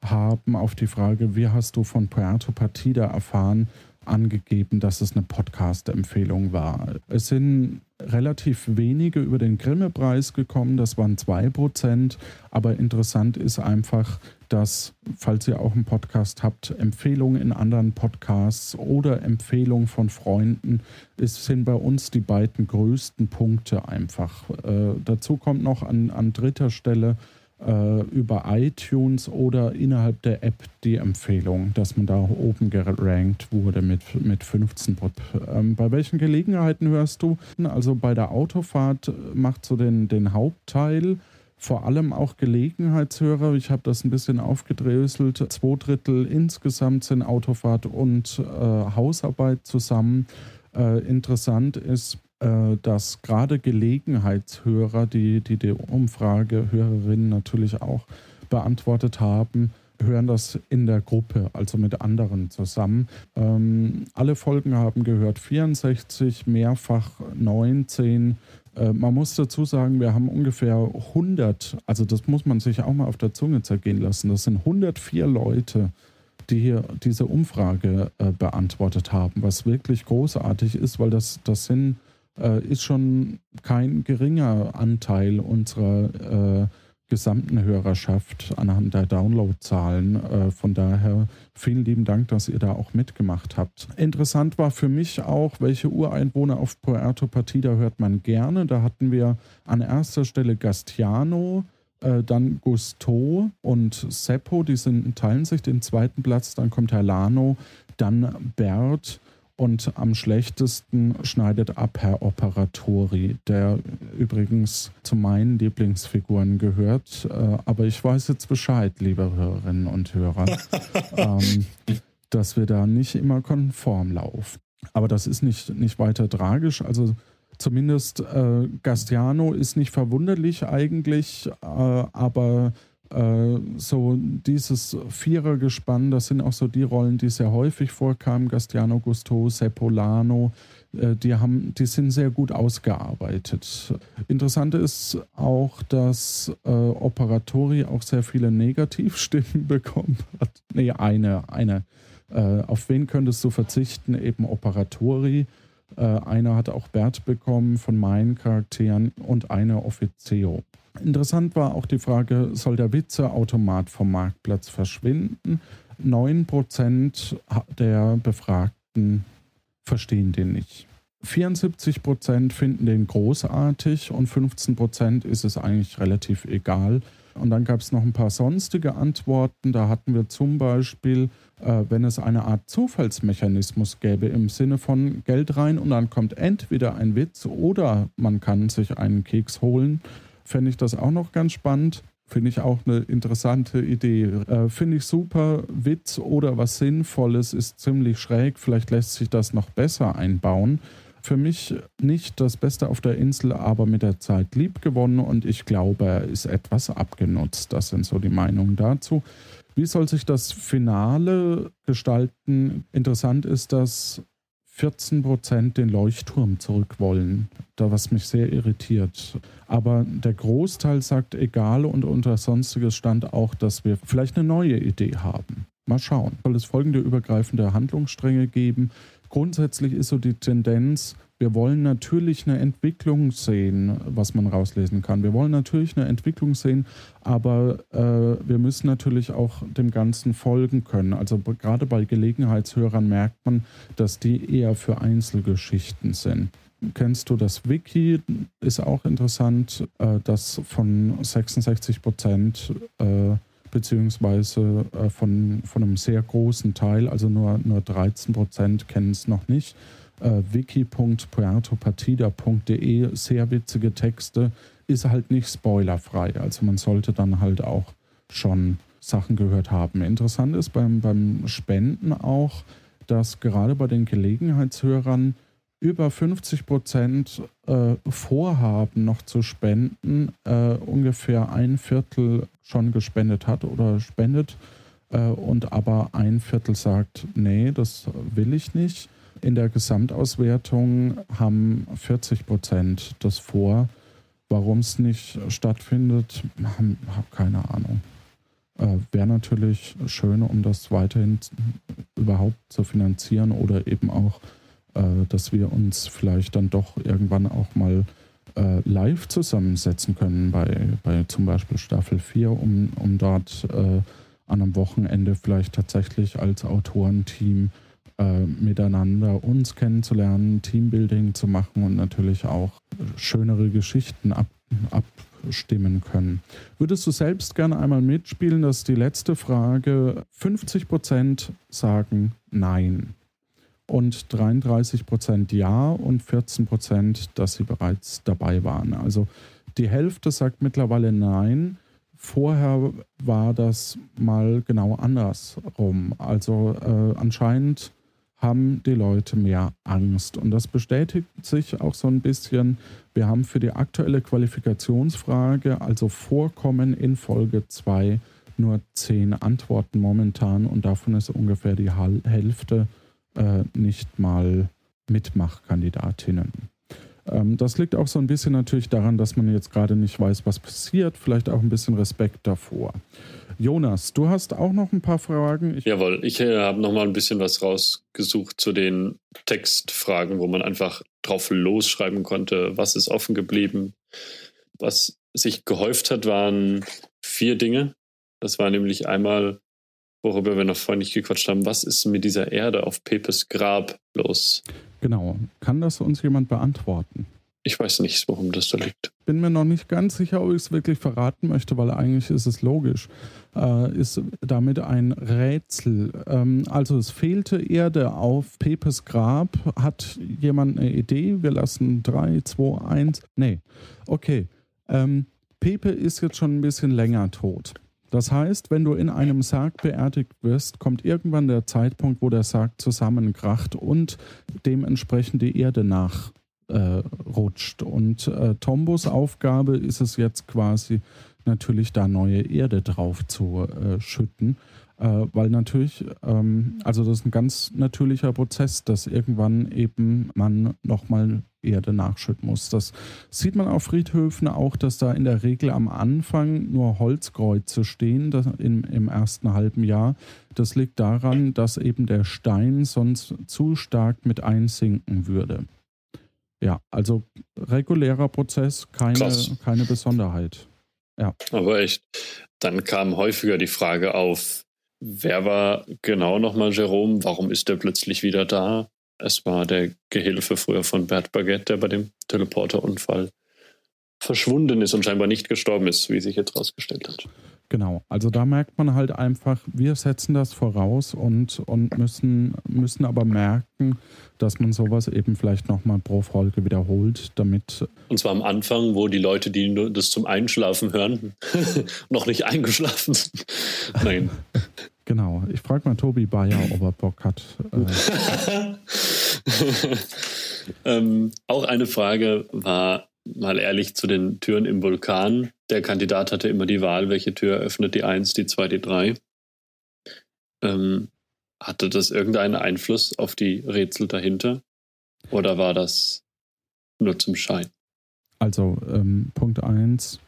haben auf die Frage, wie hast du von Puerto Partida erfahren, angegeben, dass es eine Podcast-Empfehlung war. Es sind relativ wenige über den Grimme-Preis gekommen, das waren zwei Prozent. Aber interessant ist einfach, dass, falls ihr auch einen Podcast habt, Empfehlungen in anderen Podcasts oder Empfehlungen von Freunden, es sind bei uns die beiden größten Punkte einfach. Äh, dazu kommt noch an, an dritter Stelle äh, über iTunes oder innerhalb der App die Empfehlung, dass man da oben gerankt wurde mit, mit 15 ähm, Bei welchen Gelegenheiten hörst du? Also bei der Autofahrt macht so den, den Hauptteil vor allem auch Gelegenheitshörer. Ich habe das ein bisschen aufgedröselt. Zwei Drittel insgesamt sind Autofahrt und äh, Hausarbeit zusammen. Äh, interessant ist, äh, dass gerade Gelegenheitshörer, die, die die Umfragehörerinnen natürlich auch beantwortet haben, hören das in der Gruppe, also mit anderen zusammen. Ähm, alle Folgen haben gehört 64, mehrfach 19. Äh, man muss dazu sagen, wir haben ungefähr 100, also das muss man sich auch mal auf der Zunge zergehen lassen. Das sind 104 Leute, die hier diese Umfrage äh, beantwortet haben, was wirklich großartig ist, weil das, das sind äh, ist schon kein geringer Anteil unserer äh, gesamten Hörerschaft anhand der Downloadzahlen. Äh, von daher vielen lieben Dank, dass ihr da auch mitgemacht habt. Interessant war für mich auch, welche Ureinwohner auf Puerto Partida hört man gerne. Da hatten wir an erster Stelle Gastiano, äh, dann Gusto und Seppo, die sind, teilen sich den zweiten Platz. Dann kommt Herr Lano, dann Bert und am schlechtesten schneidet ab Herr Operatori, der übrigens zu meinen Lieblingsfiguren gehört. Äh, aber ich weiß jetzt Bescheid, liebe Hörerinnen und Hörer, ähm, dass wir da nicht immer konform laufen. Aber das ist nicht, nicht weiter tragisch. Also zumindest äh, Gastiano ist nicht verwunderlich eigentlich, äh, aber so dieses Vierergespann, das sind auch so die Rollen, die sehr häufig vorkamen. Gastiano Gusto, Seppolano, äh, die, haben, die sind sehr gut ausgearbeitet. Interessant ist auch, dass äh, Operatori auch sehr viele Negativstimmen bekommen hat. Nee, eine, eine. Äh, auf wen könntest du verzichten? Eben Operatori. Äh, einer hat auch Bert bekommen von meinen Charakteren und eine Offizio. Interessant war auch die Frage, soll der Witzeautomat vom Marktplatz verschwinden? 9% der Befragten verstehen den nicht. 74% finden den großartig und 15% ist es eigentlich relativ egal. Und dann gab es noch ein paar sonstige Antworten. Da hatten wir zum Beispiel, äh, wenn es eine Art Zufallsmechanismus gäbe im Sinne von Geld rein und dann kommt entweder ein Witz oder man kann sich einen Keks holen fände ich das auch noch ganz spannend. Finde ich auch eine interessante Idee. Äh, Finde ich super. Witz oder was Sinnvolles ist ziemlich schräg. Vielleicht lässt sich das noch besser einbauen. Für mich nicht das Beste auf der Insel, aber mit der Zeit lieb gewonnen und ich glaube, er ist etwas abgenutzt. Das sind so die Meinungen dazu. Wie soll sich das Finale gestalten? Interessant ist, dass 14 Prozent den Leuchtturm zurück wollen, da was mich sehr irritiert. Aber der Großteil sagt egal und unter sonstiges stand auch, dass wir vielleicht eine neue Idee haben. mal schauen. Soll es folgende übergreifende Handlungsstränge geben? Grundsätzlich ist so die Tendenz, wir wollen natürlich eine Entwicklung sehen, was man rauslesen kann. Wir wollen natürlich eine Entwicklung sehen, aber äh, wir müssen natürlich auch dem Ganzen folgen können. Also gerade bei Gelegenheitshörern merkt man, dass die eher für Einzelgeschichten sind. Kennst du das Wiki? Ist auch interessant, äh, dass von 66 Prozent äh, beziehungsweise äh, von, von einem sehr großen Teil, also nur, nur 13 Prozent kennen es noch nicht, äh, wiki.puertopartida.de, sehr witzige Texte, ist halt nicht spoilerfrei. Also man sollte dann halt auch schon Sachen gehört haben. Interessant ist beim, beim Spenden auch, dass gerade bei den Gelegenheitshörern über 50 Prozent äh, vorhaben, noch zu spenden, äh, ungefähr ein Viertel schon gespendet hat oder spendet äh, und aber ein Viertel sagt, nee, das will ich nicht. In der Gesamtauswertung haben 40 Prozent das vor. Warum es nicht stattfindet, habe hab keine Ahnung. Äh, Wäre natürlich schön, um das weiterhin überhaupt zu finanzieren oder eben auch, äh, dass wir uns vielleicht dann doch irgendwann auch mal äh, live zusammensetzen können bei, bei zum Beispiel Staffel 4, um, um dort äh, an einem Wochenende vielleicht tatsächlich als Autorenteam äh, miteinander uns kennenzulernen, Teambuilding zu machen und natürlich auch schönere Geschichten ab, abstimmen können. Würdest du selbst gerne einmal mitspielen? Das ist die letzte Frage. 50 Prozent sagen Nein und 33 Prozent Ja und 14 Prozent, dass sie bereits dabei waren. Also die Hälfte sagt mittlerweile Nein. Vorher war das mal genau andersrum. Also äh, anscheinend haben die Leute mehr Angst. Und das bestätigt sich auch so ein bisschen. Wir haben für die aktuelle Qualifikationsfrage, also Vorkommen in Folge 2, nur zehn Antworten momentan und davon ist ungefähr die Hälfte äh, nicht mal Mitmachkandidatinnen. Ähm, das liegt auch so ein bisschen natürlich daran, dass man jetzt gerade nicht weiß, was passiert, vielleicht auch ein bisschen Respekt davor. Jonas, du hast auch noch ein paar Fragen. Ich Jawohl, ich äh, habe noch mal ein bisschen was rausgesucht zu den Textfragen, wo man einfach drauf losschreiben konnte, was ist offen geblieben. Was sich gehäuft hat, waren vier Dinge. Das war nämlich einmal, worüber wir noch vorhin nicht gequatscht haben, was ist mit dieser Erde auf Pepes Grab los? Genau. Kann das uns jemand beantworten? Ich weiß nicht, warum das da liegt. Bin mir noch nicht ganz sicher, ob ich es wirklich verraten möchte, weil eigentlich ist es logisch. Äh, ist damit ein Rätsel. Ähm, also es fehlte Erde auf Pepes Grab. Hat jemand eine Idee? Wir lassen 3, 2, 1. Nee. Okay. Ähm, Pepe ist jetzt schon ein bisschen länger tot. Das heißt, wenn du in einem Sarg beerdigt wirst, kommt irgendwann der Zeitpunkt, wo der Sarg zusammenkracht und dementsprechend die Erde nach äh. Und äh, Tombos Aufgabe ist es jetzt quasi natürlich da neue Erde drauf zu äh, schütten. Äh, weil natürlich, ähm, also das ist ein ganz natürlicher Prozess, dass irgendwann eben man nochmal Erde nachschütten muss. Das sieht man auf Friedhöfen auch, dass da in der Regel am Anfang nur Holzkreuze stehen im, im ersten halben Jahr. Das liegt daran, dass eben der Stein sonst zu stark mit einsinken würde. Ja, also regulärer Prozess, keine, keine Besonderheit. Ja. Aber echt, dann kam häufiger die Frage auf, wer war genau nochmal Jerome? Warum ist er plötzlich wieder da? Es war der Gehilfe früher von Bert Baguette, der bei dem Teleporterunfall verschwunden ist und scheinbar nicht gestorben ist, wie sich jetzt herausgestellt hat. Genau, also da merkt man halt einfach, wir setzen das voraus und, und müssen, müssen aber merken, dass man sowas eben vielleicht nochmal pro Folge wiederholt, damit. Und zwar am Anfang, wo die Leute, die nur das zum Einschlafen hören, noch nicht eingeschlafen sind. Nein. Genau, ich frage mal Tobi Bayer, ob er Bock hat. Äh. ähm, auch eine Frage war, mal ehrlich zu den Türen im Vulkan. Der Kandidat hatte immer die Wahl, welche Tür öffnet die 1, die 2, die 3. Ähm, hatte das irgendeinen Einfluss auf die Rätsel dahinter? Oder war das nur zum Schein? Also ähm, Punkt 1,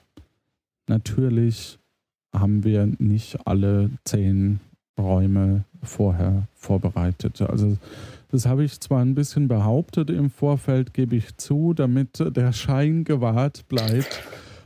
natürlich haben wir nicht alle zehn Räume vorher vorbereitet. Also das habe ich zwar ein bisschen behauptet im Vorfeld, gebe ich zu, damit der Schein gewahrt bleibt.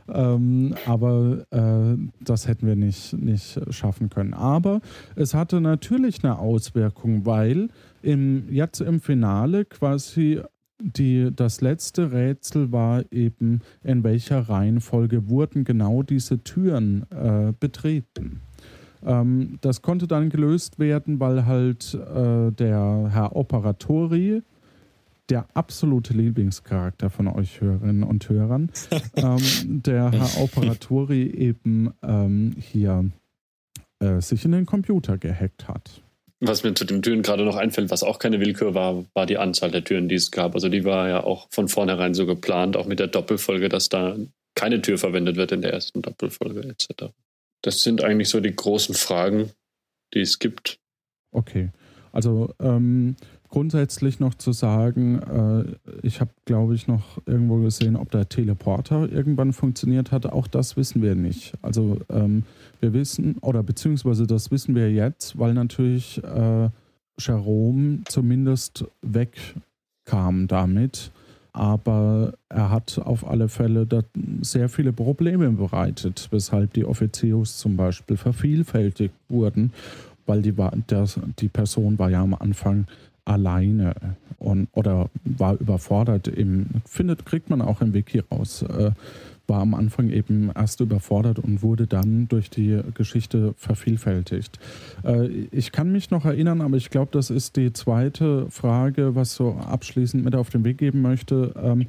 Ähm, aber äh, das hätten wir nicht, nicht schaffen können. Aber es hatte natürlich eine Auswirkung, weil im, jetzt im Finale quasi die, das letzte Rätsel war eben, in welcher Reihenfolge wurden genau diese Türen äh, betreten. Ähm, das konnte dann gelöst werden, weil halt äh, der Herr Operatori, der absolute Lieblingscharakter von euch Hörerinnen und Hörern, ähm, der Herr Operatori eben ähm, hier äh, sich in den Computer gehackt hat. Was mir zu den Türen gerade noch einfällt, was auch keine Willkür war, war die Anzahl der Türen, die es gab. Also die war ja auch von vornherein so geplant, auch mit der Doppelfolge, dass da keine Tür verwendet wird in der ersten Doppelfolge etc. Das sind eigentlich so die großen Fragen, die es gibt. Okay. Also ähm, grundsätzlich noch zu sagen, äh, ich habe, glaube ich, noch irgendwo gesehen, ob der Teleporter irgendwann funktioniert hat. Auch das wissen wir nicht. Also ähm, wir wissen, oder beziehungsweise das wissen wir jetzt, weil natürlich äh, Jerome zumindest wegkam damit aber er hat auf alle Fälle sehr viele Probleme bereitet, weshalb die Offizios zum Beispiel vervielfältigt wurden, weil die, der, die Person war ja am Anfang alleine und, oder war überfordert. Im, findet, kriegt man auch im Wiki raus. Äh, war am Anfang eben erst überfordert und wurde dann durch die Geschichte vervielfältigt. Äh, ich kann mich noch erinnern, aber ich glaube, das ist die zweite Frage, was so abschließend mit auf den Weg geben möchte. Ähm,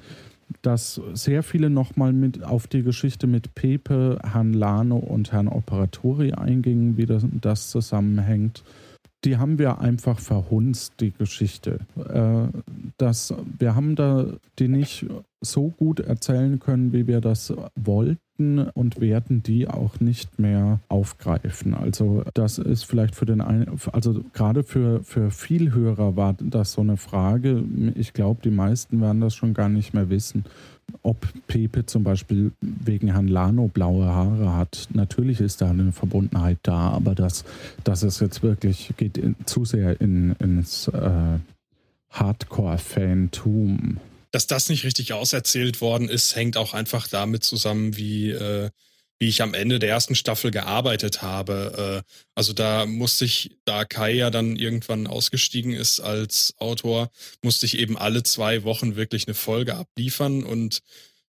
dass sehr viele nochmal mit auf die Geschichte mit Pepe, Herrn Lano und Herrn Operatori eingingen, wie das, das zusammenhängt die haben wir einfach verhunzt, die Geschichte. Äh, das, wir haben da die nicht so gut erzählen können, wie wir das wollten und werden die auch nicht mehr aufgreifen. Also das ist vielleicht für den einen, also gerade für, für Vielhörer war das so eine Frage. Ich glaube, die meisten werden das schon gar nicht mehr wissen ob Pepe zum Beispiel wegen Herrn Lano blaue Haare hat. Natürlich ist da eine Verbundenheit da, aber das, das ist jetzt wirklich, geht in, zu sehr in, ins äh, Hardcore-Fantum. Dass das nicht richtig auserzählt worden ist, hängt auch einfach damit zusammen, wie äh, wie ich am Ende der ersten Staffel gearbeitet habe. Äh, also da musste ich, da Kai ja dann irgendwann ausgestiegen ist als Autor, musste ich eben alle zwei Wochen wirklich eine Folge abliefern. Und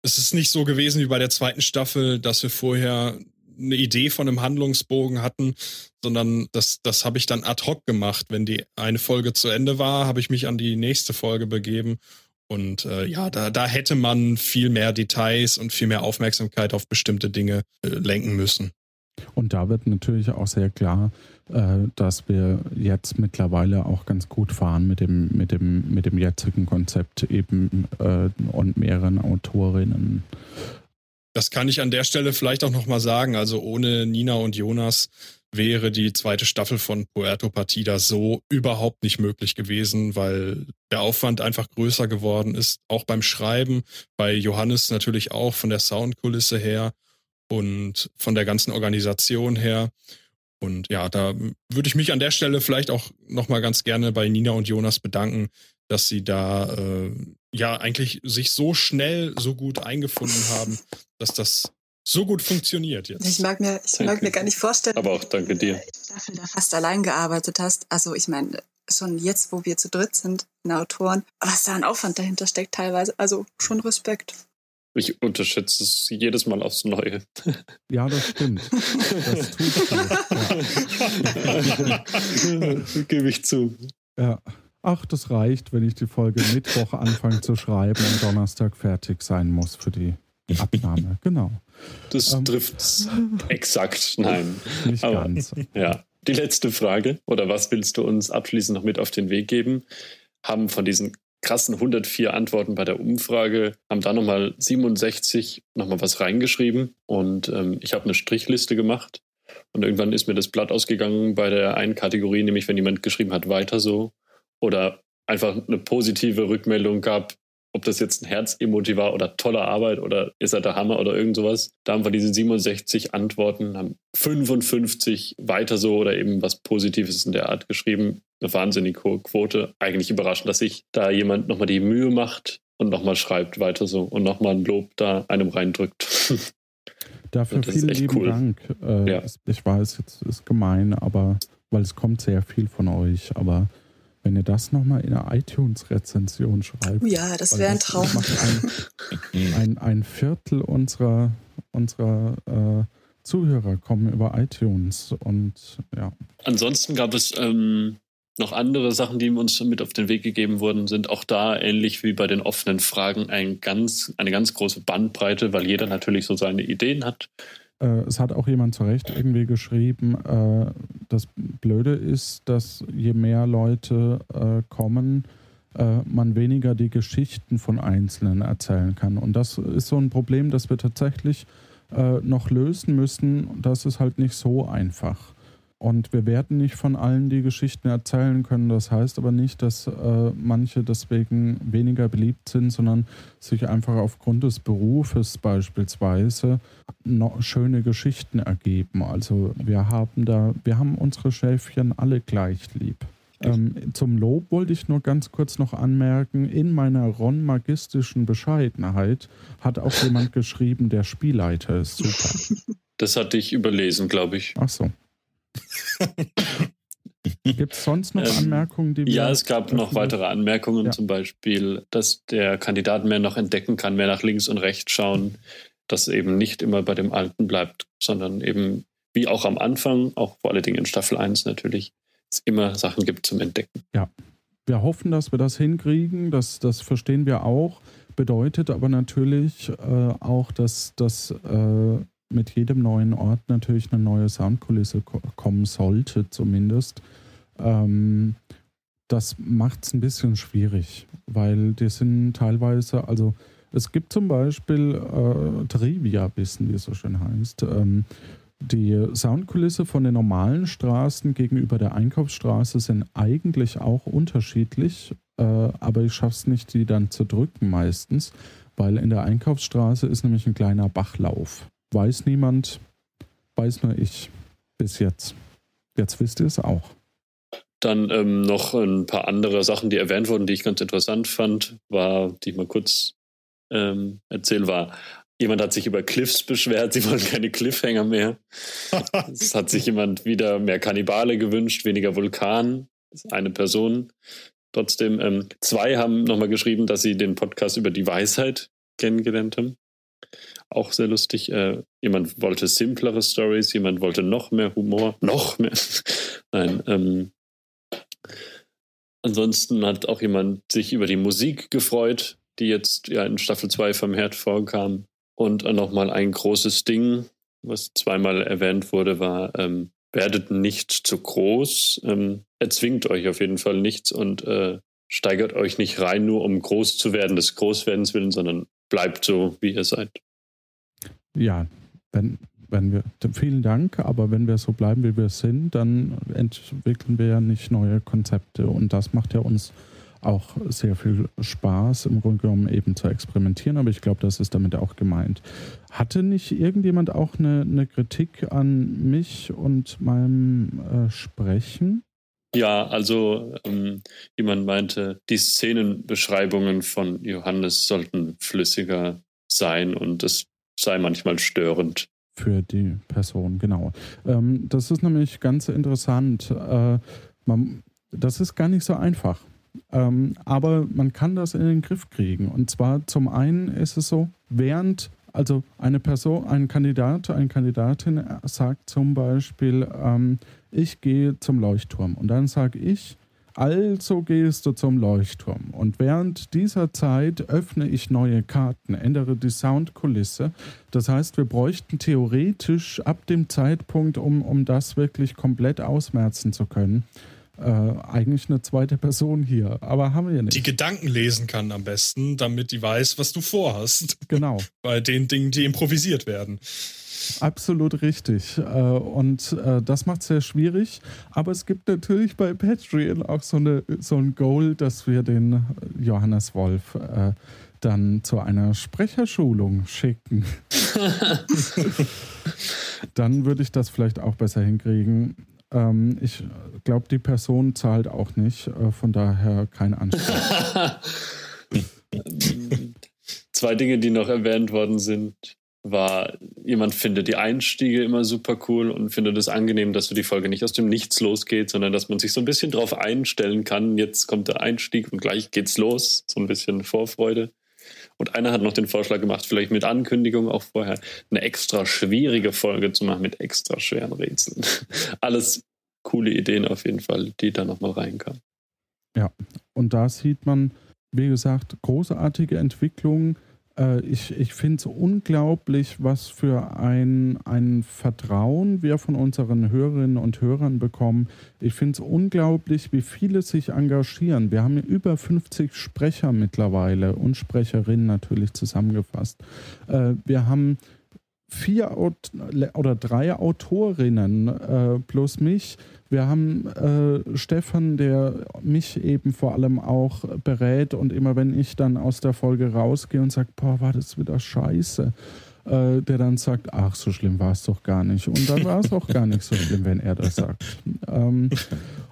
es ist nicht so gewesen wie bei der zweiten Staffel, dass wir vorher eine Idee von einem Handlungsbogen hatten, sondern das, das habe ich dann ad hoc gemacht. Wenn die eine Folge zu Ende war, habe ich mich an die nächste Folge begeben und äh, ja, da, da hätte man viel mehr Details und viel mehr Aufmerksamkeit auf bestimmte Dinge äh, lenken müssen. Und da wird natürlich auch sehr klar, äh, dass wir jetzt mittlerweile auch ganz gut fahren mit dem, mit dem, mit dem jetzigen Konzept eben äh, und mehreren Autorinnen. Das kann ich an der Stelle vielleicht auch nochmal sagen. Also ohne Nina und Jonas wäre die zweite Staffel von Puerto Partida so überhaupt nicht möglich gewesen, weil der Aufwand einfach größer geworden ist, auch beim Schreiben, bei Johannes natürlich auch von der Soundkulisse her und von der ganzen Organisation her. Und ja, da würde ich mich an der Stelle vielleicht auch nochmal ganz gerne bei Nina und Jonas bedanken, dass sie da äh, ja eigentlich sich so schnell so gut eingefunden haben, dass das so gut funktioniert jetzt. Ich mag mir, ich mag mir gar nicht vorstellen, aber auch danke dir. Staffel da fast allein gearbeitet hast. Also ich meine, schon jetzt, wo wir zu dritt sind, in Autoren, was da ein Aufwand dahinter steckt teilweise. Also schon Respekt. Ich unterschätze es jedes Mal aufs Neue. Ja, das stimmt. Das tut ja. Gebe ich zu. Ja. Ach, das reicht, wenn ich die Folge Mittwoch anfange zu schreiben und Donnerstag fertig sein muss für die Abnahme. Genau. Das ähm, trifft exakt. Nein. Nicht Aber, ganz. Ja. Die letzte Frage, oder was willst du uns abschließend noch mit auf den Weg geben? Haben von diesen krassen 104 Antworten bei der Umfrage, haben da nochmal 67 nochmal was reingeschrieben und ähm, ich habe eine Strichliste gemacht und irgendwann ist mir das Blatt ausgegangen bei der einen Kategorie, nämlich wenn jemand geschrieben hat, weiter so oder einfach eine positive Rückmeldung gab, ob das jetzt ein Herz-Emoji war oder tolle Arbeit oder ist er der Hammer oder irgend sowas. Da haben wir diese 67 Antworten, haben 55 weiter so oder eben was Positives in der Art geschrieben. Eine wahnsinnig hohe Quote. Eigentlich überraschend, dass sich da jemand nochmal die Mühe macht und nochmal schreibt weiter so und nochmal ein Lob da einem reindrückt. Dafür vielen lieben cool. Dank. Äh, ja. Ich weiß, jetzt ist gemein, aber weil es kommt sehr viel von euch, aber wenn ihr das nochmal in einer iTunes-Rezension schreibt. Oh ja, das wäre ein Traum. Ein, ein, ein, Viertel unserer, unserer äh, Zuhörer kommen über iTunes und ja. Ansonsten gab es ähm, noch andere Sachen, die uns mit auf den Weg gegeben wurden, sind auch da ähnlich wie bei den offenen Fragen ein ganz, eine ganz große Bandbreite, weil jeder natürlich so seine Ideen hat. Äh, es hat auch jemand zu Recht irgendwie geschrieben, äh, das Blöde ist, dass je mehr Leute äh, kommen, man weniger die Geschichten von Einzelnen erzählen kann. Und das ist so ein Problem, das wir tatsächlich noch lösen müssen. Das ist halt nicht so einfach. Und wir werden nicht von allen die Geschichten erzählen können. Das heißt aber nicht, dass äh, manche deswegen weniger beliebt sind, sondern sich einfach aufgrund des Berufes beispielsweise noch schöne Geschichten ergeben. Also wir haben da, wir haben unsere Schäfchen alle gleich lieb. Ähm, zum Lob wollte ich nur ganz kurz noch anmerken, in meiner Ron-magistischen Bescheidenheit hat auch jemand geschrieben, der Spielleiter ist super. Das hatte ich überlesen, glaube ich. Ach so. Gibt es sonst noch ähm, Anmerkungen, die wir. Ja, es gab noch weitere Anmerkungen, ja. zum Beispiel, dass der Kandidat mehr noch entdecken kann, mehr nach links und rechts schauen, dass eben nicht immer bei dem Alten bleibt, sondern eben, wie auch am Anfang, auch vor allen Dingen in Staffel 1 natürlich, es immer Sachen gibt zum Entdecken. Ja. Wir hoffen, dass wir das hinkriegen, das, das verstehen wir auch. Bedeutet aber natürlich äh, auch, dass, dass äh, mit jedem neuen Ort natürlich eine neue Soundkulisse kommen sollte, zumindest. Ähm, das macht es ein bisschen schwierig, weil die sind teilweise, also es gibt zum Beispiel äh, Trivia-Wissen, wie es so schön heißt. Ähm, die Soundkulisse von den normalen Straßen gegenüber der Einkaufsstraße sind eigentlich auch unterschiedlich, äh, aber ich schaffe es nicht, die dann zu drücken meistens, weil in der Einkaufsstraße ist nämlich ein kleiner Bachlauf. Weiß niemand, weiß nur ich bis jetzt. Jetzt wisst ihr es auch. Dann ähm, noch ein paar andere Sachen, die erwähnt wurden, die ich ganz interessant fand, war, die ich mal kurz ähm, erzählen, war, jemand hat sich über Cliffs beschwert, sie wollen keine Cliffhanger mehr. es hat sich jemand wieder mehr Kannibale gewünscht, weniger Vulkan. Eine Person. Trotzdem, ähm, zwei haben nochmal geschrieben, dass sie den Podcast über die Weisheit kennengelernt haben auch sehr lustig. Äh, jemand wollte simplere Stories, jemand wollte noch mehr Humor, noch mehr. Nein, ähm, ansonsten hat auch jemand sich über die Musik gefreut, die jetzt ja in Staffel 2 vom Herd vorkam. Und nochmal ein großes Ding, was zweimal erwähnt wurde, war, ähm, werdet nicht zu groß, ähm, erzwingt euch auf jeden Fall nichts und äh, steigert euch nicht rein, nur um groß zu werden, des Großwerdens willen, sondern bleibt so, wie ihr seid ja, wenn, wenn wir, vielen Dank, aber wenn wir so bleiben, wie wir sind, dann entwickeln wir ja nicht neue Konzepte und das macht ja uns auch sehr viel Spaß, im Grunde genommen eben zu experimentieren, aber ich glaube, das ist damit auch gemeint. Hatte nicht irgendjemand auch eine, eine Kritik an mich und meinem äh, Sprechen? Ja, also ähm, jemand meinte, die Szenenbeschreibungen von Johannes sollten flüssiger sein und das sei manchmal störend. Für die Person, genau. Ähm, das ist nämlich ganz interessant. Äh, man, das ist gar nicht so einfach. Ähm, aber man kann das in den Griff kriegen. Und zwar zum einen ist es so, während also eine Person, ein Kandidat, eine Kandidatin sagt zum Beispiel, ähm, ich gehe zum Leuchtturm. Und dann sage ich, also gehst du zum Leuchtturm und während dieser Zeit öffne ich neue Karten, ändere die Soundkulisse. Das heißt, wir bräuchten theoretisch ab dem Zeitpunkt, um, um das wirklich komplett ausmerzen zu können, äh, eigentlich eine zweite Person hier, aber haben wir nicht. Die Gedanken lesen kann am besten, damit die weiß, was du vorhast. Genau. Bei den Dingen, die improvisiert werden. Absolut richtig. Äh, und äh, das macht es sehr schwierig. Aber es gibt natürlich bei Patreon auch so, eine, so ein Goal, dass wir den Johannes Wolf äh, dann zu einer Sprecherschulung schicken. dann würde ich das vielleicht auch besser hinkriegen. Ähm, ich glaube, die Person zahlt auch nicht, von daher kein Anspruch. Zwei Dinge, die noch erwähnt worden sind war, jemand findet die Einstiege immer super cool und findet es angenehm, dass so die Folge nicht aus dem Nichts losgeht, sondern dass man sich so ein bisschen drauf einstellen kann. Jetzt kommt der Einstieg und gleich geht's los. So ein bisschen Vorfreude. Und einer hat noch den Vorschlag gemacht, vielleicht mit Ankündigung auch vorher eine extra schwierige Folge zu machen mit extra schweren Rätseln. Alles coole Ideen auf jeden Fall, die da nochmal reinkamen. Ja, und da sieht man, wie gesagt, großartige Entwicklungen äh, ich, ich finde es unglaublich, was für ein, ein Vertrauen wir von unseren Hörerinnen und Hörern bekommen. Ich finde es unglaublich, wie viele sich engagieren. Wir haben über 50 Sprecher mittlerweile und Sprecherinnen natürlich zusammengefasst. Äh, wir haben vier oder drei Autorinnen äh, plus mich. Wir haben äh, Stefan, der mich eben vor allem auch berät und immer wenn ich dann aus der Folge rausgehe und sage, boah, war das wieder scheiße, äh, der dann sagt, ach, so schlimm war es doch gar nicht. Und dann war es auch gar nicht so schlimm, wenn er das sagt. Ähm,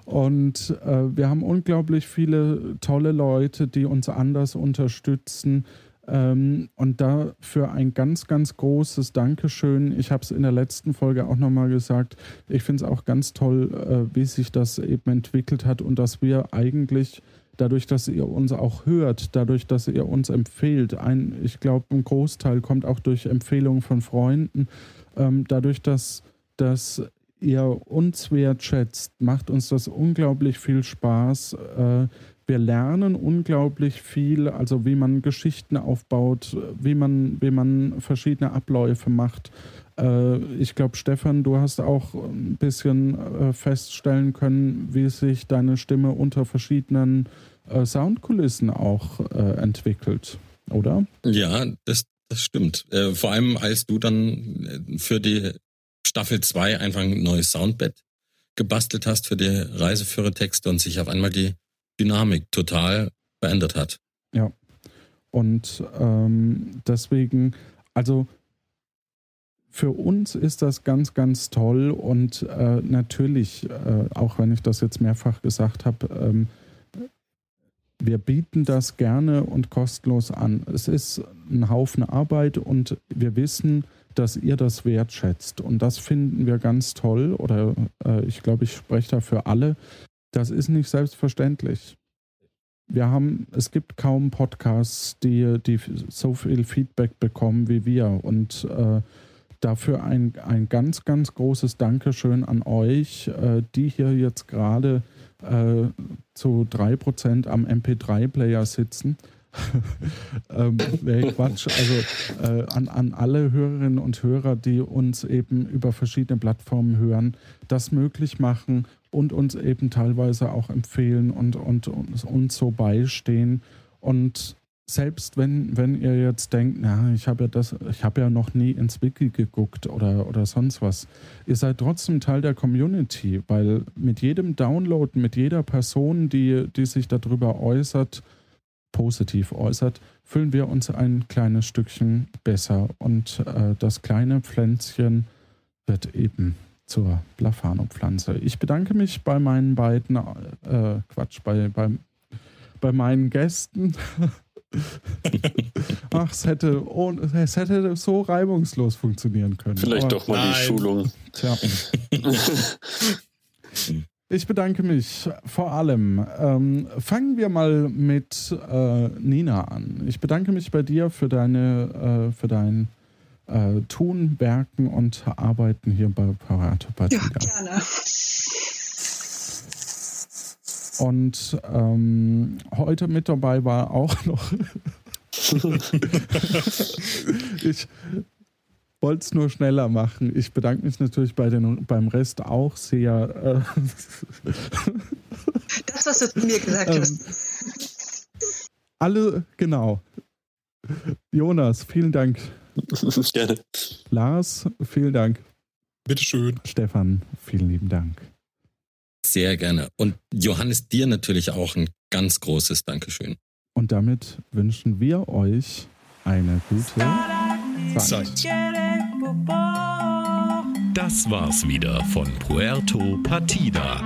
und äh, wir haben unglaublich viele tolle Leute, die uns anders unterstützen ähm, und dafür ein ganz, ganz großes Dankeschön. Ich habe es in der letzten Folge auch nochmal gesagt. Ich finde es auch ganz toll, äh, wie sich das eben entwickelt hat und dass wir eigentlich dadurch, dass ihr uns auch hört, dadurch, dass ihr uns empfehlt, ein, ich glaube, ein Großteil kommt auch durch Empfehlungen von Freunden, ähm, dadurch, dass, dass ihr uns wertschätzt, macht uns das unglaublich viel Spaß. Äh, wir lernen unglaublich viel, also wie man Geschichten aufbaut, wie man, wie man verschiedene Abläufe macht. Äh, ich glaube, Stefan, du hast auch ein bisschen äh, feststellen können, wie sich deine Stimme unter verschiedenen äh, Soundkulissen auch entwickelt, oder? Ja, das, das stimmt. vor allem, als du dann für die Staffel 2 einfach ein neues Soundbett gebastelt hast für die Reiseführertexte und sich auf einmal die Dynamik total verändert hat. Ja. Und ähm, deswegen, also für uns ist das ganz, ganz toll und äh, natürlich, äh, auch wenn ich das jetzt mehrfach gesagt habe, ähm, wir bieten das gerne und kostenlos an. Es ist ein Haufen Arbeit und wir wissen, dass ihr das wertschätzt. Und das finden wir ganz toll oder äh, ich glaube, ich spreche da für alle, das ist nicht selbstverständlich. Wir haben, es gibt kaum Podcasts, die, die so viel Feedback bekommen wie wir. Und äh, dafür ein, ein ganz, ganz großes Dankeschön an euch, äh, die hier jetzt gerade äh, zu 3% am MP3-Player sitzen. ähm, Quatsch. Also äh, an, an alle Hörerinnen und Hörer, die uns eben über verschiedene Plattformen hören, das möglich machen und uns eben teilweise auch empfehlen und, und, und uns so beistehen. Und selbst wenn, wenn ihr jetzt denkt, na, ich habe ja das, ich habe ja noch nie ins Wiki geguckt oder, oder sonst was, ihr seid trotzdem Teil der Community, weil mit jedem Download, mit jeder Person, die, die sich darüber äußert, positiv äußert, fühlen wir uns ein kleines Stückchen besser. Und äh, das kleine Pflänzchen wird eben zur Blafano-Pflanze. Ich bedanke mich bei meinen beiden, äh, Quatsch, bei, bei, bei meinen Gästen. Ach, es hätte, oh, es hätte so reibungslos funktionieren können. Vielleicht Aber, doch mal nein. die Schulung. Tja. Ich bedanke mich vor allem. Ähm, fangen wir mal mit äh, Nina an. Ich bedanke mich bei dir für deine, äh, für dein äh, Tun, Werken und Arbeiten hier bei Parato Ja, gerne. Und ähm, heute mit dabei war auch noch. ich wollte es nur schneller machen. Ich bedanke mich natürlich bei den, beim Rest auch sehr. Äh, das, was du zu mir gesagt Ähm, hast. Alle, genau. Jonas, vielen Dank. Gerne. Lars, vielen Dank. Bitteschön. Stefan, vielen lieben Dank. Sehr gerne. Und Johannes, dir natürlich auch ein ganz großes Dankeschön. Und damit wünschen wir euch eine gute Zeit. Das war's wieder von Puerto Partida.